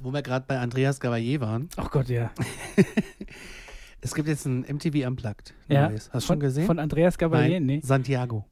Wo wir gerade bei Andreas Gavalier waren. Ach Gott, ja. Es gibt jetzt ein MTV Unplugged. ja. Neues. Hast du schon gesehen? Von Andreas Gabalier? Nein, Nee. Santiago.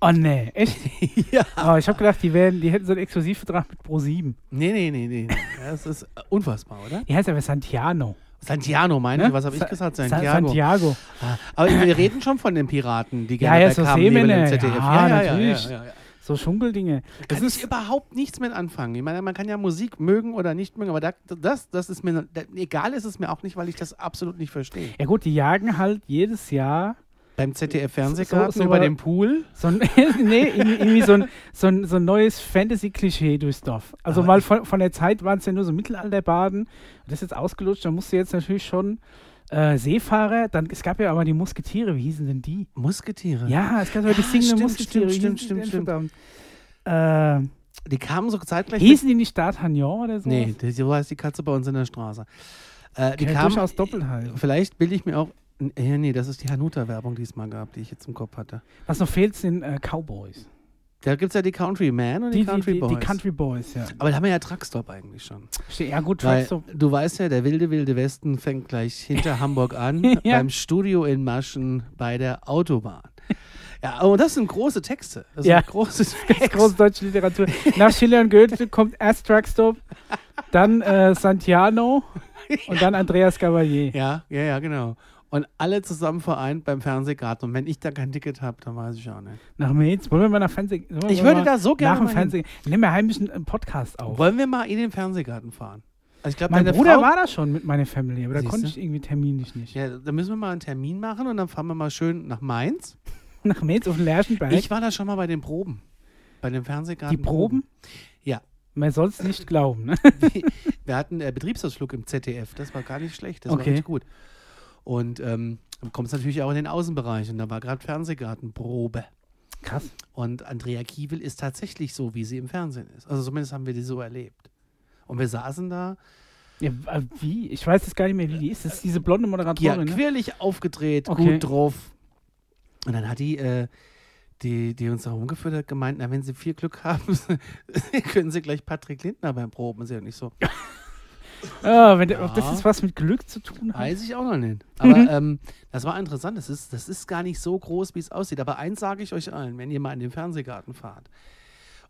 Oh, nee. Echt? ja. Oh, ich habe gedacht, die, wären, die hätten so einen Exklusivvertrag mit Pro7. Nee, nee, nee, nee. Das ist unfassbar, oder? Die heißt aber Santiano. Santiano, meine Ne? ich. Was habe ich Sa- gesagt? Sa- Santiago. Santiago. Ah, Aber wir reden schon von den Piraten, die Ja, gerne ja, bei so Nebel im. ZDF. Ja, ja, ja, natürlich. Ja, ja, ja. So Schunkeldinge. Kann ich überhaupt nichts mit anfangen. Ich meine, man kann ja Musik mögen oder nicht mögen, aber da, das, das ist mir, da, egal ist es mir auch nicht, weil ich das absolut nicht verstehe. Ja gut, die jagen halt jedes Jahr Beim ZDF-Fernsehgarten So- so über den Pool. so ein, nee, irgendwie, so, ein, so, ein, so ein neues Fantasy-Klischee durchs Dorf. Also Aber mal von, von der Zeit waren es ja nur so Mittelalterbaden. Das ist jetzt ausgelutscht, da musst du jetzt natürlich schon äh, Seefahrer, dann, es gab ja aber die Musketiere, wie hießen denn die? Musketiere. Ja, es gab ja die stimmt, Musketiere. stimmt, stimmt, stimmt, verdammt? Äh, Die kamen so zeitgleich. hießen die nicht D'Artagnan oder so? nee, so heißt die Katze bei uns in der Straße. Äh, die kamen, durchaus doppelt halt. Vielleicht bilde ich mir auch. Ja, nee, das ist die Hanuta-Werbung, die es mal gab, die ich jetzt im Kopf hatte. Was noch fehlt, sind äh, Cowboys. Da gibt es ja die Country Man und die, Die, die, Country die, Boys. die Country Boys, ja. Aber da haben wir ja Truckstop eigentlich schon. Ja gut, Truckstop. du weißt ja, der wilde, wilde Westen fängt gleich hinter Hamburg an, Ja. beim Studio in Maschen bei der Autobahn. Ja, aber das sind große Texte. Das Ja. sind große Texte. große deutsche Literatur. Nach Schiller und Goethe kommt erst Truckstop, dann äh, Santiano und dann Andreas Gavalier. Ja, ja, ja, genau. Und alle zusammen vereint beim Fernsehgarten. Und wenn ich da kein Ticket habe, dann weiß ich auch nicht. Nach Mainz. Wollen wir mal nach wir Ich mal würde da so gerne Nach dem. Fernsehen. Nehmen wir heimlich einen Podcast auf. Wollen wir mal in den Fernsehgarten fahren? Also ich glaube, Mein Bruder Frau, war da schon mit meiner Family, aber da konnte ich irgendwie terminlich nicht. Ja, da müssen wir mal einen Termin machen und dann fahren wir mal schön nach Mainz. Nach Mainz auf den Lerchenberg. Ich war da schon mal bei den Proben. Bei dem Fernsehgarten. die Proben? Ja. Man soll es nicht glauben. Ne? Wir hatten äh, Betriebsausflug im ZDF. Das war gar nicht schlecht. Das war Okay. richtig gut. Und ähm, dann kommt es natürlich auch in den Außenbereich. Und da war gerade Fernsehgartenprobe. Krass. Und Andrea Kiewel ist tatsächlich so, wie sie im Fernsehen ist. Also zumindest haben wir die so erlebt. Und wir saßen da, Ja, äh, wie? Ich weiß jetzt gar nicht mehr, wie die ist. Das ist diese blonde ja, Moderatorin, ne? quirlig aufgedreht, Okay. gut drauf. Und dann hat die, äh, die, die uns da rumgeführt hat, gemeint, na, wenn sie viel Glück haben, können sie gleich Patrick Lindner beim Proben. Ist ja nicht so. Ah, wenn, Ob das Ja. jetzt was mit Glück zu tun hat? Weiß ich auch noch nicht. Aber ähm, das war interessant. Das ist, das ist gar nicht so groß, wie es aussieht. Aber eins sage ich euch allen, wenn ihr mal in den Fernsehgarten fahrt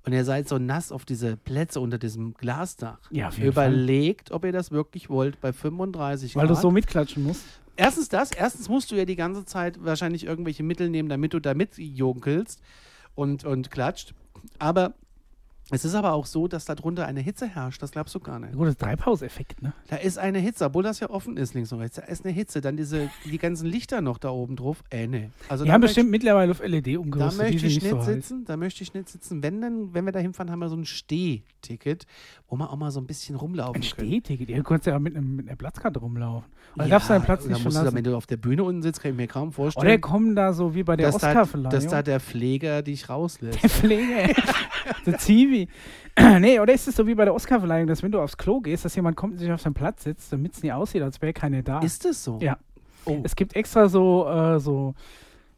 und ihr seid so nass auf diese Plätze unter diesem Glasdach, Ja, jeden Fall. überlegt, ob ihr das wirklich wollt bei 35 Weil du Grad. so mitklatschen musst. Erstens das. Erstens musst du ja die ganze Zeit wahrscheinlich irgendwelche Mittel nehmen, damit du da mitjunkelst und, und klatscht. Aber es ist aber auch so, dass darunter eine Hitze herrscht. Das glaubst du gar nicht. Gut, das Treibhauseffekt, ne? Da ist eine Hitze, obwohl das ja offen ist, links und rechts. Da ist eine Hitze. Dann diese, die ganzen Lichter noch da oben drauf. Äh, nee. Also Die da haben möcht- bestimmt mittlerweile auf LED Da umgerüstet. die möchte ich nicht so sitzen. Da möchte ich nicht sitzen. Wenn, dann, wenn wir da hinfahren, haben wir so ein Stehticket, wo wir auch mal so ein bisschen rumlaufen Ein können. Stehticket. Ja, du kannst ja mit, einem, mit einer Platzkarte rumlaufen. Oder Ja, darfst du deinen Platz da nicht musst du da, wenn du auf der Bühne unten sitzt, kann ich mir kaum vorstellen. Oder kommen da so wie bei der da, Oscarverleihung. dass da der Pfleger dich rauslässt. der Pflege. der Zivi. nee, oder ist es so wie bei der Oscarverleihung, dass wenn du aufs Klo gehst, dass jemand kommt und sich auf seinen Platz sitzt, damit es nie aussieht, als wäre keiner da. Ist es so? Ja. Oh. Es gibt extra so, äh, so,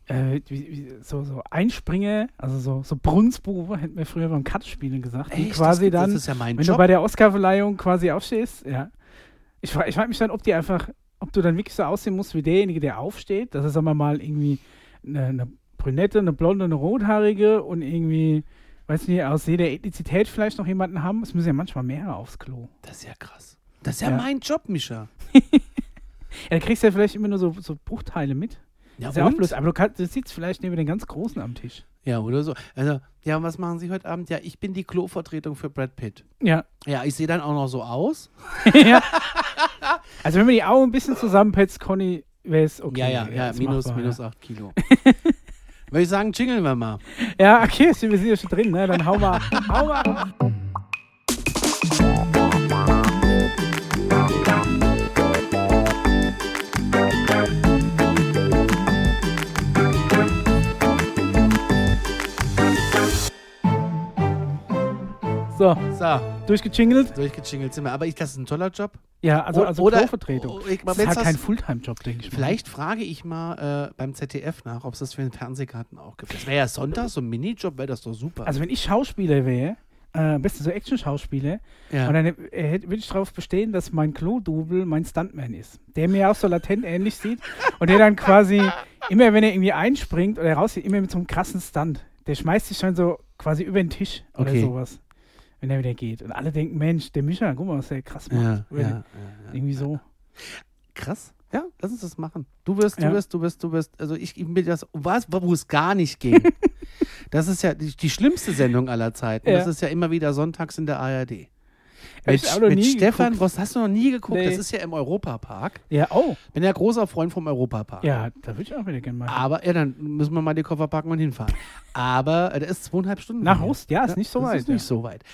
äh, wie, wie, so, so Einspringer, also so, so Brunsbuben, hätten wir früher beim Kartenspielen gesagt, die Echt? quasi das, dann, Das ist ja mein wenn Job. du bei der Oscarverleihung quasi aufstehst, ja. Ich, ich frage mich dann, ob die einfach, ob du dann wirklich so aussehen musst wie derjenige, der aufsteht. Das ist sagen wir mal irgendwie eine, eine Brünette, eine Blonde, eine Rothaarige und irgendwie, weiß nicht, aus jeder Ethnizität vielleicht noch jemanden haben. Es müssen ja manchmal mehrere aufs Klo. das ist ja krass. Das ist ja, Ja. mein Job, Mischa. Ja, da kriegst du ja vielleicht immer nur so, so Bruchteile mit. Ja, ist ja auch bloß, aber du, kannst, du sitzt vielleicht neben den ganz Großen am Tisch. Ja, oder so. Also, ja, und was machen Sie heute Abend? Ja, ich bin die Klovertretung für Brad Pitt. Ja. Ja, ich sehe dann auch noch so aus. ja. Also wenn man die Augen ein bisschen zusammenpetzt, Conny, wäre es okay. ja, ja, ja, minus, machbar, minus ja. 8 Kilo. Würde ich sagen, jingeln wir mal. Ja, okay, wir sind ja schon drin, ne? Dann hau mal. hau mal. So, So, durchgejingelt. durchgejingelt sind wir. Aber ich, das ist ein toller Job. Ja, also, also oder- Klovertretung. o- ich- Das ist halt kein Fulltime-Job, denke ich mal. Vielleicht frage ich mal äh, beim ZDF nach, ob es das für den Fernsehgarten auch gibt. Das wäre ja Sonntag, so ein Minijob, wäre das doch super. Also wenn ich Schauspieler wäre, äh, am besten so Action-Schauspieler. Ja. Und dann äh, würde ich darauf bestehen, dass mein Klo-Double mein Stuntman ist. Der mir auch so latent ähnlich sieht. Und der dann quasi, immer wenn er irgendwie einspringt oder rausgeht, immer mit so einem krassen Stunt. Der schmeißt sich schon so quasi über den Tisch oder Okay. sowas. Wenn er wieder geht. Und alle denken, Mensch, der Mischa, guck mal, was der krass macht. ja, ja. Irgendwie so. Krass. Ja, lass uns das machen. Du wirst, du wirst, du wirst, du wirst, also ich, ich will das, was, wo es gar nicht ging. das ist ja die, die schlimmste Sendung aller Zeiten. Das ist ja immer wieder sonntags in der ARD. Mit, mit Stefan, geguckt. was hast du noch nie geguckt? Nee. Das ist ja im Europapark. Ja, oh. Bin ja großer Freund vom Europapark. Ja, da würde ich auch wieder gerne mal. Aber, ja, dann müssen wir mal die Koffer packen und hinfahren. Aber, äh, der ist zweieinhalb Stunden. Nach. Ost, ja, ist nicht so das weit. ist nicht so weit.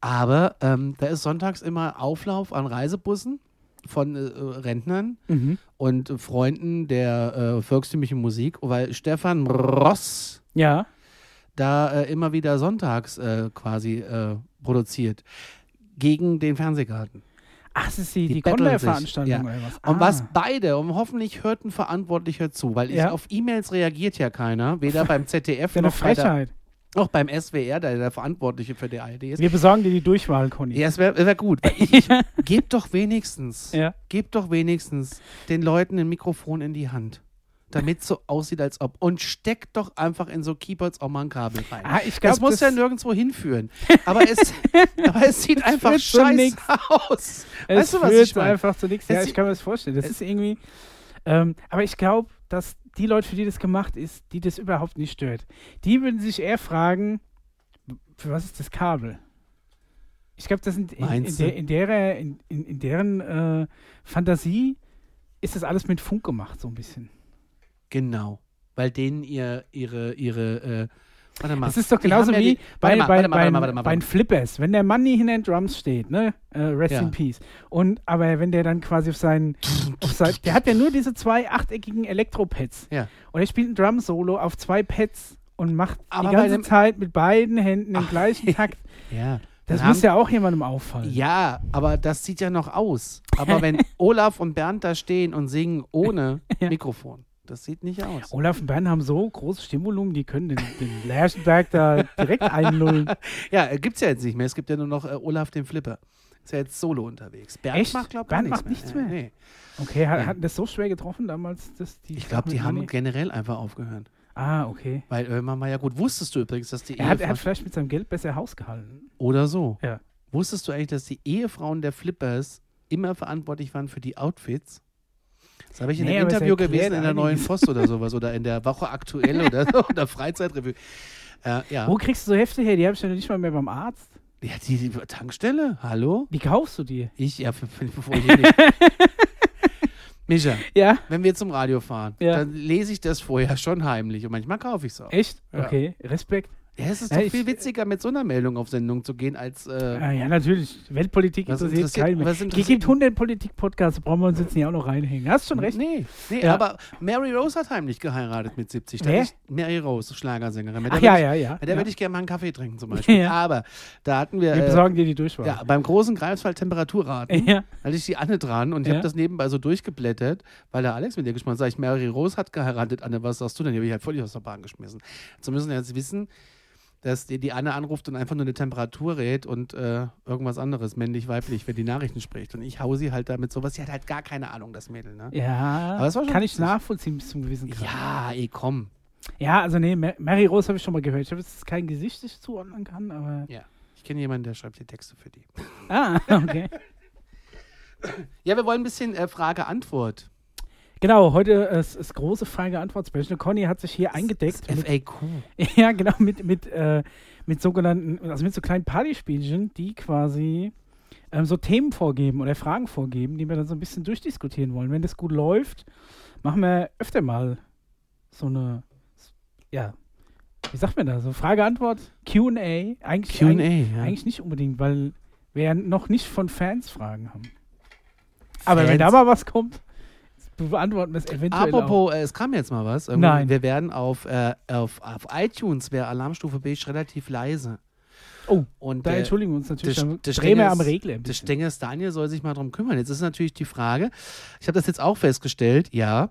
Aber ähm, da ist sonntags immer Auflauf an Reisebussen von äh, Rentnern ja. Mhm. und äh, Freunden der äh, volkstümlichen Musik, weil Stefan Ross ja. da äh, immer wieder sonntags äh, quasi äh, produziert. Gegen den Fernsehgarten. Ach, das ist die, Die die, Conway-Veranstaltung ja. oder was? Und Ah. was beide, und hoffentlich hört ein Verantwortlicher zu, weil ich, Ja. auf E-Mails reagiert ja keiner, weder beim ZDF noch, bei der, Frechheit. noch beim SWR, der der Verantwortliche für die ARD ist. Wir besorgen dir die Durchwahl, Conny. Ja, es wäre wär gut. Ich, ich, gebt doch wenigstens, Ja. gebt doch wenigstens den Leuten ein Mikrofon in die Hand. Damit so aussieht, als ob. Und steckt doch einfach in so Keyboards auch mal ein Kabel rein. Ah, ich das glaube, muss ja nirgendwo hinführen. Aber es, aber es sieht einfach scheiße aus. es weißt du, was führt ich meine? einfach zu nichts. Ja, Es- ich kann mir das vorstellen. Das es- ist irgendwie. Ähm, aber ich glaube, dass die Leute, für die das gemacht ist, die das überhaupt nicht stört, die würden sich eher fragen, für was ist das Kabel? Ich glaube, das sind in, in, der, in, derer, in, in, in deren äh, Fantasie ist das alles mit Funk gemacht, so ein bisschen. Genau. Weil denen ihr, ihre, ihre, äh, warte mal. Das ist doch genauso wie bei, den Flippers, wenn der Mann nie hinter den Drums steht, ne? Äh, rest in Peace. Und aber wenn der dann quasi auf seinen, der hat ja nur diese zwei achteckigen Elektropads. Ja. Und er spielt ein Drum-Solo auf zwei Pads und macht die ganze Zeit mit beiden Händen den gleichen Takt. Ja. Das muss ja auch jemandem auffallen. Ja, aber das sieht ja noch aus. Aber wenn Olaf und Bernd da stehen und singen ohne. Mikrofon, das sieht nicht aus. Olaf und Bernd haben so großes Stimmvolumen, die können den, den Lerchenberg da direkt einlullen. Ja, äh, gibt's ja jetzt nicht mehr. Es gibt ja nur noch äh, Olaf den Flipper. Ist ja jetzt solo unterwegs. Bernd Echt? macht, glaube Bernd macht nichts mehr? Nee. Okay, hat, hatten das so schwer getroffen damals? Dass die Ich glaube, die haben Money- generell einfach aufgehört. Ah, okay. Weil irgendwann mal ja gut. Wusstest du übrigens, dass die Er hat, er hat vielleicht mit seinem Geld besser Haus gehalten. Oder so. Ja. Wusstest du eigentlich, dass die Ehefrauen der Flippers immer verantwortlich waren für die Outfits? Das habe ich in Nee, einem Interview gewesen in der Neuen. Post oder sowas oder in der Woche aktuell oder, so, oder Freizeitrevue. Äh, ja. Wo kriegst du so Hefte her? Die habe ich ja noch nicht mal mehr beim Arzt. ja, die, die Tankstelle, hallo? Wie kaufst du die? Ich, ja, bevor ich nicht. Micha, Ja. wenn wir zum Radio fahren, Ja. dann lese ich das vorher schon heimlich und manchmal kaufe ich es auch. Echt? Okay, Respekt. Ja, es ist Ja, doch ich- viel witziger, mit so einer Meldung auf Sendung zu gehen, als. Äh, Ah, ja, natürlich. Weltpolitik interessiert interessiert- keinen mehr. Es gibt 100 Politik-Podcasts, brauchen wir uns jetzt nicht auch noch reinhängen. Hast schon recht. Nee, nee Ja. aber Mary Rose hat heimlich geheiratet mit 70. Da Wer? Ich, Mary Rose, Schlagersängerin. Mit Ach ja, würde ja, ja. ich, mit der ja. würde ich gerne mal einen Kaffee trinken zum Beispiel. Ja. Aber da hatten wir. Wir äh, besorgen dir die Durchwahl. ja, beim großen Greifswald Temperaturraten Ja. hatte ich die Anne dran und ich Ja. habe das nebenbei so durchgeblättert, weil der Alex mit dir gesprochen hat. Sag ich, Mary Rose hat geheiratet. Anne, was sagst du denn? Die habe ich halt völlig aus der Bahn geschmissen. So müssen wir jetzt wissen, dass die, die Anne anruft und einfach nur eine Temperatur rät und äh, irgendwas anderes, männlich, weiblich, wenn die Nachrichten spricht. Und ich hau sie halt damit sowas. Sie hat halt gar keine Ahnung, das Mädel, ne? Ja, Aber das war schon kann ich nachvollziehen bis zum gewissen Grad. Ja, ey, komm. Ja, also nee, Ma- Mary Rose habe ich schon mal gehört. Ich habe jetzt kein Gesicht, das ich zuordnen kann, aber. Ich kenne jemanden, der schreibt die Texte für die. Ah, okay. Ja, wir wollen ein bisschen äh, Frage-Antwort. Genau, heute äh, ist, ist große Frage-Antwort-Special. Conny hat sich hier eingedeckt. Das Mit, FAQ. ja, genau, mit, mit, äh, mit sogenannten, also mit so kleinen Partyspielchen, die quasi ähm, so Themen vorgeben oder Fragen vorgeben, die wir dann so ein bisschen durchdiskutieren wollen. Wenn das gut läuft, machen wir öfter mal so eine, ja, wie sagt man da, so Frage-Antwort, Q&A. Eigentlich, QA, eigentlich, ja. eigentlich nicht unbedingt, weil wir ja noch nicht von Fans Fragen haben. Aber wenn da mal was kommt, beantworten wir es eventuell. Apropos, äh, es kam jetzt mal was. Irgendwie, Nein. Wir werden auf, äh, auf, auf iTunes, wäre Alarmstufe B relativ leise. Oh, Und Da der, entschuldigen wir uns natürlich, der- der drehen wir Stengel am ist- Regler. der bisschen. Stengers Daniel soll sich mal drum kümmern. Jetzt ist natürlich die Frage, ich habe das jetzt auch festgestellt, ja,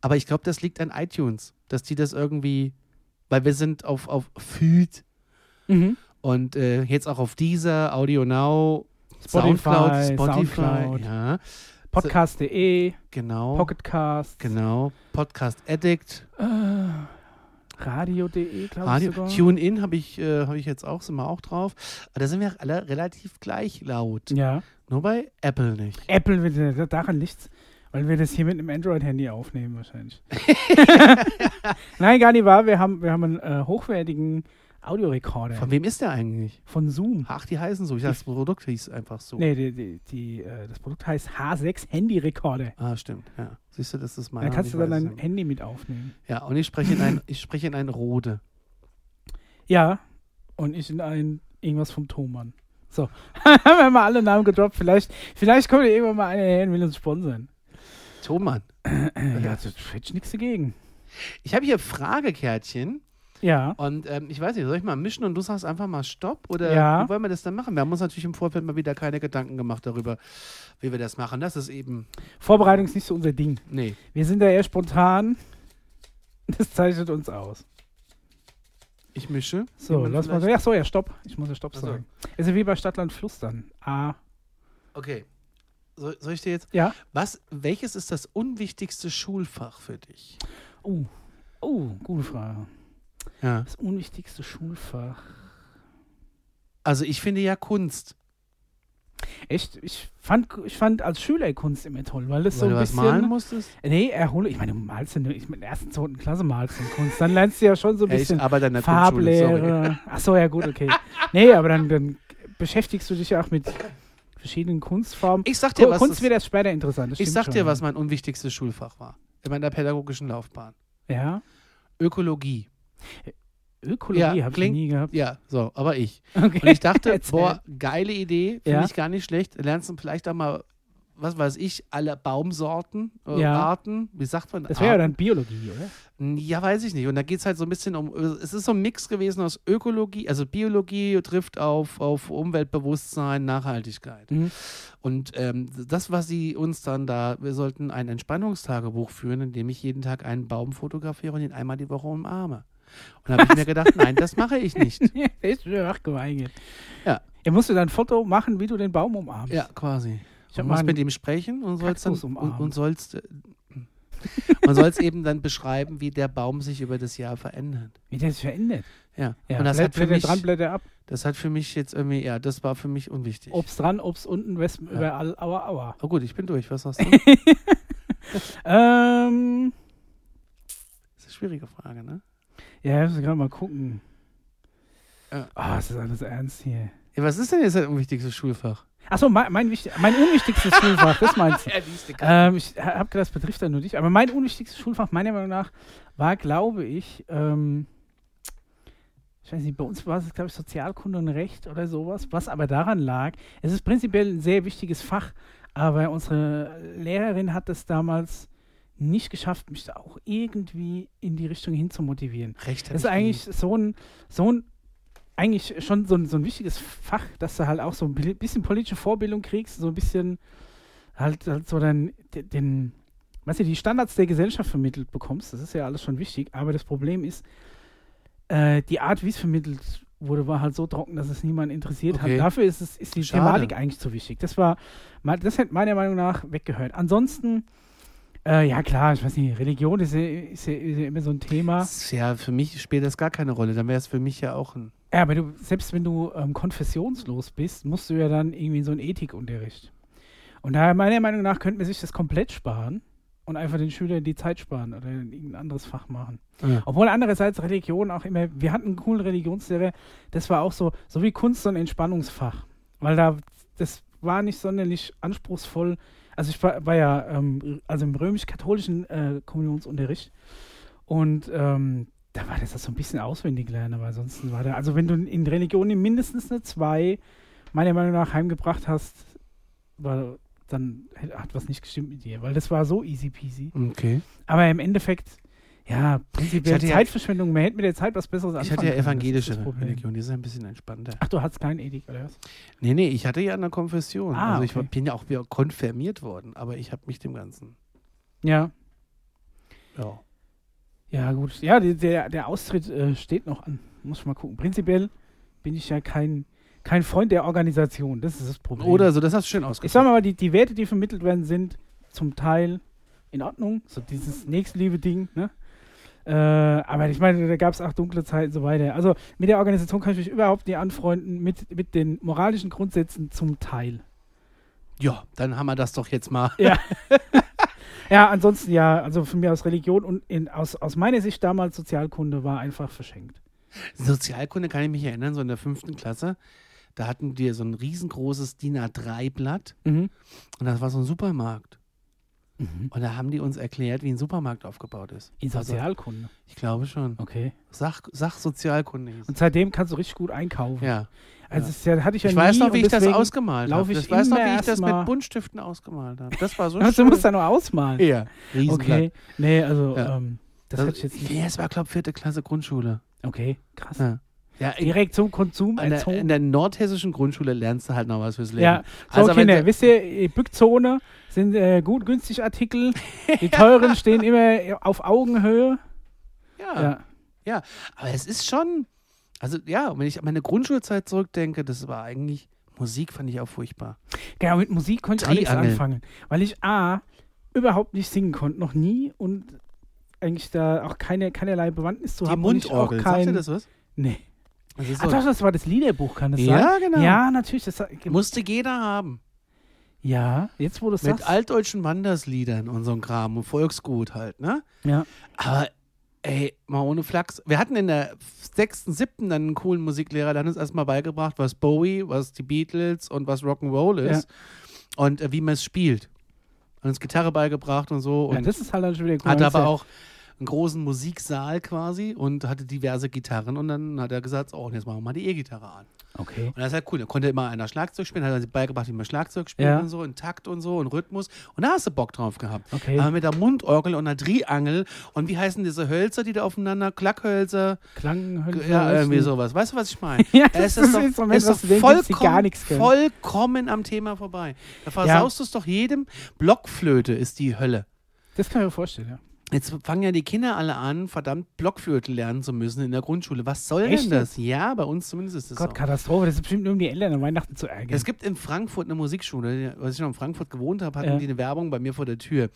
aber ich glaube, das liegt an iTunes, dass die das irgendwie, weil wir sind auf, auf Feed Mhm. Und äh, jetzt auch auf dieser Audio Now, Spotify, Soundcloud, Spotify, Soundcloud. ja, Podcast.de, genau, Pocketcast, genau, Podcast Addict, äh, Radio.de, glaube ich Radio, sogar. TuneIn habe ich, äh, habe ich jetzt auch, sind wir auch drauf. Aber da sind wir alle relativ gleich laut. Ja. Nur bei Apple nicht. Apple, wird- daran liegt's, weil wir das hier mit einem Android-Handy aufnehmen wahrscheinlich. Nein, gar nicht wahr. Wir haben, wir haben einen äh, hochwertigen Audiorekorder Von wem ist der eigentlich? von Zoom. Ach, die heißen so. Ich dachte, das Produkt hieß einfach so. Nee, die, die, die, äh, das Produkt heißt H6 Handy-Rekorder. Ah, stimmt. Ja. Siehst du, das ist mein. Da kannst du dann dein Handy mit aufnehmen. Ja, und ich spreche in ein, ich spreche in ein Rode. Ja, und ich in ein irgendwas vom Thomann. So, haben wir mal alle Namen gedroppt. Vielleicht, vielleicht kommt irgendwann mal einer her und will uns sponsern. Thomann. Ja, da hätte ich nichts dagegen. Ich habe hier Fragekärtchen Ja, und ähm, ich weiß nicht, soll ich mal mischen und du sagst einfach mal Stopp oder Ja. wie wollen wir das dann machen? Wir haben uns natürlich im Vorfeld mal wieder keine Gedanken gemacht darüber, wie wir das machen. Das ist eben, Vorbereitung ist nicht so unser Ding. nee. Wir sind da eher spontan. Das zeichnet uns aus. Ich mische. So, lass mal. vielleicht- Ach so, ja, stopp. Ich muss ja Stopp Ach so. sagen. Ist ja wie bei Stadtland dann. Ah, Okay. So, soll ich dir jetzt. ja. Was, welches ist das unwichtigste Schulfach für dich? Oh, oh, gute Frage. Ja. Das unwichtigste Schulfach. Also ich finde ja Kunst. Echt, ich fand, ich fand als Schüler Kunst immer toll, weil das so Weil ein du was bisschen. malen musstest? Nee, erhole. Ich meine, du malst nur, ich meine, in der ersten, zweiten Klasse malst du Kunst. Dann lernst du ja schon so ein ich bisschen arbeite an der. Farblehre. Ach so, ja, gut, okay. Nee, aber dann, dann beschäftigst du dich ja auch mit verschiedenen Kunstformen. Ich sag dir, was, Kunst wird erst später interessant. ich sag schon, dir, was mein unwichtigstes Schulfach war. In meiner pädagogischen Laufbahn. Ja, Ökologie. Ökologie Ja, habe ich nie gehabt. Ja, so, aber ich. Okay. Und ich dachte, boah, geile Idee, finde Ja. ich gar nicht schlecht. Lernst du vielleicht auch mal, was weiß ich, alle Baumsorten, äh, Ja. Arten, wie sagt man? Das wäre ja dann Biologie, oder? Ja, weiß ich nicht. Und da geht es halt so ein bisschen um, es ist so ein Mix gewesen aus Ökologie, also Biologie trifft auf, auf Umweltbewusstsein, Nachhaltigkeit. Mhm. Und ähm, das, was sie uns dann da, wir sollten ein Entspannungstagebuch führen, in dem ich jeden Tag einen Baum fotografiere und ihn einmal die Woche umarme. Und da habe ich mir gedacht, nein, das mache ich nicht. Ist schon wachgeweigert. Ja. Er musste dann ein Foto machen, wie du den Baum umarmst. Ja, quasi. Ich Du musst mit ihm sprechen und sollst dann Kaktus und, umarmen. und sollst äh, man soll es eben dann beschreiben, wie der Baum sich über das Jahr verändert. Wie der sich verändert. Ja. Ja, und das Blätter, hat, für mich, dran, Blätter ab. das hat für mich jetzt irgendwie, ja, das war für mich unwichtig. Obst dran, Obst unten, Wespen Ja. überall, aua, aua. Oh gut, ich bin durch. Was sagst du? Ähm, Das ist eine schwierige Frage, ne? Ja, ich muss gerade mal gucken. Ja. Ah, es ist alles ernst hier. Ja, was ist denn jetzt das unwichtigste Schulfach? Achso, mein, mein, mein unwichtigstes Schulfach, das meinst du? Ähm, ich habe gedacht, das betrifft ja nur dich. Aber mein unwichtigstes Schulfach, meiner Meinung nach, war, glaube ich, ähm, ich weiß nicht, bei uns war es, glaube ich, Sozialkunde und Recht oder sowas, was aber daran lag, es ist prinzipiell ein sehr wichtiges Fach, aber unsere Lehrerin hat es damals nicht geschafft, mich da auch irgendwie in die Richtung hin zu motivieren. Recht Das ist ich eigentlich so ein, so ein, eigentlich schon so ein, so ein wichtiges Fach, dass du halt auch so ein bi- bisschen politische Vorbildung kriegst, so ein bisschen halt, halt so dann den, den, weißt du, die Standards der Gesellschaft vermittelt bekommst. Das ist ja alles schon wichtig, aber das Problem ist, äh, die Art, wie es vermittelt wurde, war halt so trocken, dass es niemand interessiert Okay. hat. Dafür ist, es, ist die Schade. Thematik eigentlich zu wichtig. Das war, das hätte meiner Meinung nach weggehört. Ansonsten, äh, ja klar, ich weiß nicht, Religion ist ja, ist, ist ja immer so ein Thema. Ist ja, für mich spielt das gar keine Rolle. Dann wäre es für mich ja auch ein. Ja, aber du, selbst wenn du ähm, konfessionslos bist, musst du ja dann irgendwie in so einen Ethikunterricht. Und daher meiner Meinung nach könnte man sich das komplett sparen und einfach den Schülern die Zeit sparen oder irgendein anderes Fach machen. Ja. Obwohl andererseits Religion auch immer, wir hatten einen coolen Religionslehrer, das war auch so, so wie Kunst so ein Entspannungsfach. Weil da, das war nicht sonderlich anspruchsvoll. Also ich war, war ja ähm, also im römisch-katholischen äh, Kommunionsunterricht und ähm, da war das so ein bisschen auswendig lernen, aber ansonsten war da, also wenn du in Religion mindestens eine 2 meiner Meinung nach heimgebracht hast, war, dann hat was nicht gestimmt mit dir, weil das war so easy peasy. Okay. Aber im Endeffekt, ja, prinzipiell ja- Zeitverschwendung, man hätte mit der Zeit was Besseres Ich anfangen hatte ja das evangelische das. Religion, die ist ein bisschen entspannter. Ach, du hattest keinen Ethik, oder was? Nee, nee, ich hatte ja eine Konfession. Ah, also ich okay. bin ja auch wieder konfirmiert worden, aber ich habe mich dem Ganzen. Ja. Ja. Ja, gut. Ja, der, der Austritt äh, steht noch an. Muss ich mal gucken. Prinzipiell bin ich ja kein, kein Freund der Organisation. Das ist das Problem. Oder so, das hast du schön ich ausgedrückt. sag mal, die, die Werte, die vermittelt werden, sind zum Teil in Ordnung. So dieses Nächstliebe-Ding, ne? Äh, aber ich meine, da gab es auch dunkle Zeiten und so weiter. Also mit der Organisation kann ich mich überhaupt nicht anfreunden, mit, mit den moralischen Grundsätzen zum Teil. Ja, dann haben wir das doch jetzt mal. Ja. ja, ansonsten ja, also von mir aus Religion und in, aus, aus meiner Sicht damals Sozialkunde war einfach verschenkt. Sozialkunde kann ich mich erinnern, so in der fünften Klasse. Da hatten wir so ein riesengroßes DIN A3-Blatt Mhm. und das war so ein Supermarkt. Mhm. Und da haben die uns erklärt, wie ein Supermarkt aufgebaut ist. In Also, Sozialkunde. ich glaube schon. Okay. Sach, Sachsozialkunde Und seitdem kannst du richtig gut einkaufen. Ja. Also ist ja, hatte ich ja Ich nie weiß noch, wie ich das ausgemalt habe. ich Ich weiß noch, wie ich das mit Buntstiften ausgemalt habe. Das war so Also, schön. du musst da nur ausmalen. ja, Riesenblatt. Okay. Nee, also Ja. ähm, das Das, hatte ich jetzt nicht. ja, es war, glaube ich, vierte Klasse Grundschule. Okay, krass. Ja. Ja, Direkt zum Konsum in, der, in der nordhessischen Grundschule lernst du halt noch was fürs Leben. Ja, so Also, wenn Kinder, sie- wisst ihr, Bückzone sind äh, gut günstig Artikel. Die teuren stehen immer auf Augenhöhe. Ja. Ja. Aber es ist schon, also ja, wenn ich an meine Grundschulzeit zurückdenke, das war eigentlich, Musik fand ich auch furchtbar. Genau, mit Musik konnte ich auch nichts anfangen. Weil ich A, überhaupt nicht singen konnte, noch nie und eigentlich da auch keine, keinerlei Bewandtnis zu Die haben. Mundorgel, auch sagt kein, ihr das was? Nee. Das ist Ach doch, das war das Liederbuch, kann das sein? ja, genau. Ja, natürlich. Das, Musste jeder haben. ja, jetzt wo du es Mit sagst. altdeutschen Wandersliedern und so ein Kram und Volksgut halt, ne? Ja. Aber, ey, mal ohne Flachs. Wir hatten in der sechsten, siebten dann einen coolen Musiklehrer, der hat uns erstmal beigebracht, was Bowie, was die Beatles und was Rock'n'Roll ist. Und äh, wie man es spielt. Hat uns Gitarre beigebracht und so. ja, Und das ist halt dann schon wieder cool. ist aber ja- auch einen großen Musiksaal quasi und hatte diverse Gitarren und dann hat er gesagt, oh, jetzt machen wir mal die E-Gitarre an. Okay. Und das ist halt cool. Da konnte immer einer Schlagzeug spielen, hat er beigebracht, wie man Schlagzeug spielt Ja. und so, in Takt und so, und Rhythmus. Und da hast du Bock drauf gehabt. Okay. Aber mit der Mundorgel und der Triangel und wie heißen diese Hölzer, die da aufeinander, Klackhölzer, Klang. ja, irgendwie sowas. Weißt du, was ich meine? Ja, es das ist ist doch, ist doch die vollkommen, vollkommen am Thema vorbei. Da versaust du es doch jedem. Blockflöte ist die Hölle. Das kann ich mir vorstellen, ja. Jetzt fangen ja die Kinder alle an, verdammt Blockflöte lernen zu müssen in der Grundschule. Was soll Echt denn das? Ja, bei uns zumindest ist das Gott, so. Katastrophe. Das ist bestimmt nur um die Eltern an Weihnachten zu ärgern. Es gibt in Frankfurt eine Musikschule. Als ich noch in Frankfurt gewohnt habe, hatten Ja. die eine Werbung bei mir vor der Tür.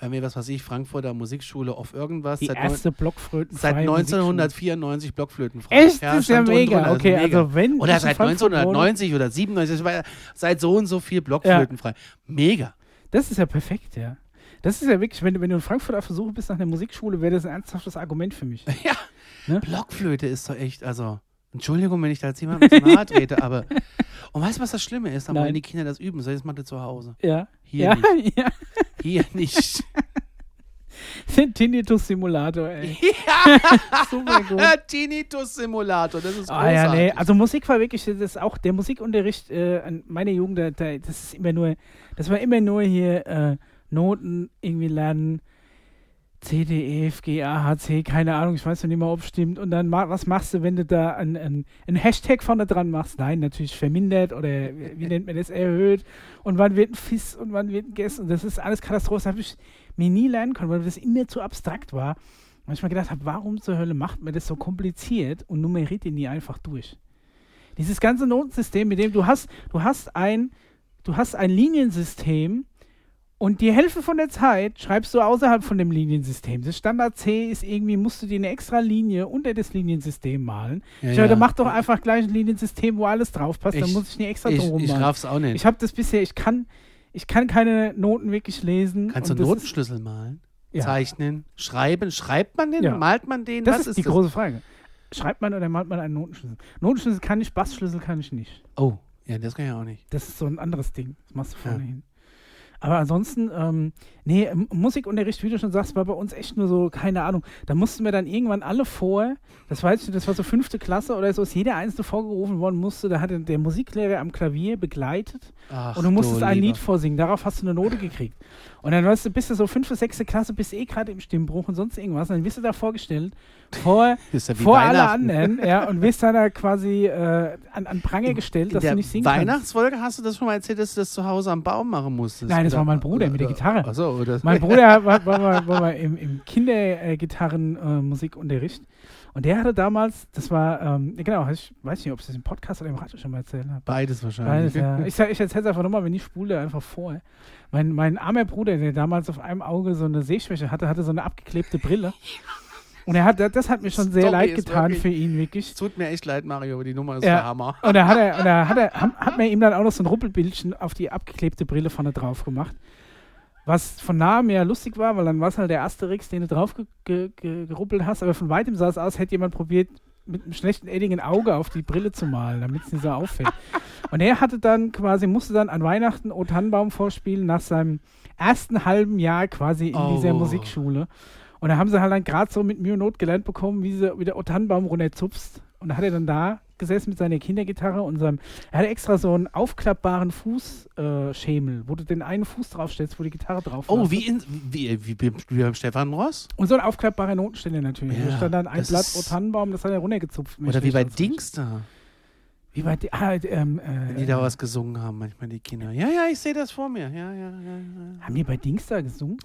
Irgendwie, was weiß ich, Frankfurter Musikschule auf irgendwas. die seit, erste Blockflöten. seit 1994 blockflötenfrei. Echt? das ist ja mega. drunter, okay, mega. also wenn. Oder seit Frankfurt wohne- 1990 oder 97, das war seit so und so viel blockflötenfrei. Mega. Das ist ja perfekt, ja. Das ist ja wirklich, wenn du, wenn du in Frankfurt auf der Suche bist nach einer Musikschule, wäre das ein ernsthaftes Argument für mich. Ja. Ne? Blockflöte ist doch echt, also. Entschuldigung, wenn ich da jetzt jemandem zu nahe trete, aber. Und weißt du, was das Schlimme ist? Dann Nein. wollen die Kinder das üben. So, jetzt macht ihr zu Hause. Ja. Hier ja, nicht. ja. Hier nicht. Tinnitus-Simulator, ey. Super gut. Tinnitus-Simulator, das ist Ah großartig. ja, nee, also Musik war wirklich, das ist auch der Musikunterricht äh, an meiner Jugend, da, das ist immer nur, das war immer nur hier äh, Noten irgendwie lernen, C, D, E, F, G, A, H, C, keine Ahnung, ich weiß noch nicht mal, ob es stimmt. Und dann, was machst du, wenn du da ein, ein, Hashtag vorne dran machst? Nein, natürlich vermindert oder wie nennt man das, erhöht. Und wann wird ein Fiss und wann wird ein Guess? Und das ist alles Katastrophe. Das habe ich mir nie lernen können, weil das immer zu abstrakt war. Und ich mir gedacht habe, warum zur Hölle macht man das so kompliziert und nummeriert ihn nie einfach durch? Dieses ganze Notensystem, mit dem du hast, du hast ein, du hast ein Liniensystem und die Hälfte von der Zeit schreibst du außerhalb von dem Liniensystem. Das Standard C ist irgendwie, musst du dir eine extra Linie unter das Liniensystem malen. Ja, ich ja. mach doch einfach gleich ein Liniensystem, wo alles drauf passt, dann Ich- muss ich nie extra Ich, drum ich malen. raff's auch nicht. Ich habe das bisher, ich kann, ich kann keine Noten wirklich lesen. Kannst du Notenschlüssel malen? Ja. Zeichnen? Schreiben? Schreibt man den? Ja. Malt man den? Das Was ist die das? große Frage. Schreibt man oder malt man einen Notenschlüssel? Notenschlüssel kann ich, Bassschlüssel kann ich nicht. Oh, ja, das kann ich auch nicht. Das ist so ein anderes Ding. Das machst du vorne hin. Aber ansonsten, ähm, nee, Musikunterricht, wie du schon sagst, war bei uns echt nur so, keine Ahnung. Da mussten wir dann irgendwann alle vor, das weiß ich, das war so fünfte Klasse oder so, ist jeder Einzelne vorgerufen worden musste. Da hat der- Musiklehrer am Klavier begleitet Ach, und du musstest ein lieber. Lied vorsingen. Darauf hast du eine Note gekriegt. Und dann weißt du, bist du so fünfte, sechste Klasse, bist eh gerade im Stimmbruch und sonst irgendwas. Und dann wirst du da vorgestellt, vor, ja vor alle anderen, ja, und wirst dann da quasi äh, an, an Pranger gestellt, In dass der du nicht singen kannst. Weihnachtsfolge hast du das schon mal erzählt, dass du das zu Hause am Baum machen musstest? Nein, das Oder- war mein Bruder mit der Gitarre. Achso, oder? Mein Bruder war, war, war, war mal im, im Kindergitarren-Musikunterricht. Und der hatte damals, das war, ähm, genau, ich weiß nicht, ob ich das im Podcast oder im Radio schon mal erzählt habe. Beides wahrscheinlich. Beides, ja. Ich, sag- ich erzähle es einfach nochmal, wenn ich spule, einfach vor. Mein, mein armer Bruder, der damals auf einem Auge so eine Sehschwäche hatte, hatte so eine abgeklebte Brille. Und er hat, das hat mir schon sehr Story leid getan wirklich- für ihn, wirklich. Es tut mir echt leid, Mario, aber die Nummer ist Ja. der Hammer. Und da hat er, und da hat er, hat, man ihm dann auch noch so ein Ruppelbildchen auf die abgeklebte Brille vorne drauf gemacht. Was von nahem ja lustig war, weil dann war es halt der Asterix, den du drauf ge ge geruppelt hast, aber von weitem sah es aus, hätte jemand probiert, mit einem schlechten eddigen Auge auf die Brille zu malen, damit es nicht so auffällt. Und er hatte dann quasi, musste dann an Weihnachten O Tannenbaum vorspielen, nach seinem ersten halben Jahr quasi in Oh. dieser Musikschule. Und da haben sie halt dann gerade so mit Mühe und Not gelernt bekommen, wie, sie, wie der O Tannenbaum runterzupfst. Und da hat er dann da gesessen mit seiner Kindergitarre und seinem, er hatte extra so einen aufklappbaren Fußschemel, äh, wo du den einen Fuß draufstellst, wo die Gitarre drauf Oh, wie, in, wie, wie, wie, beim Stefan Ross? Und so ein aufklappbarer Notenständer natürlich. Ja, da stand dann ein Blatt ist- O Tannenbaum, das hat er runtergezupft. Oder wie bei Dings da. Wie bei, ah, ähm, Wenn äh, die da was gesungen haben, manchmal die Kinder. Ja, ja, ich sehe das vor mir. Ja, ja, ja, ja. haben die bei Dings da gesungen?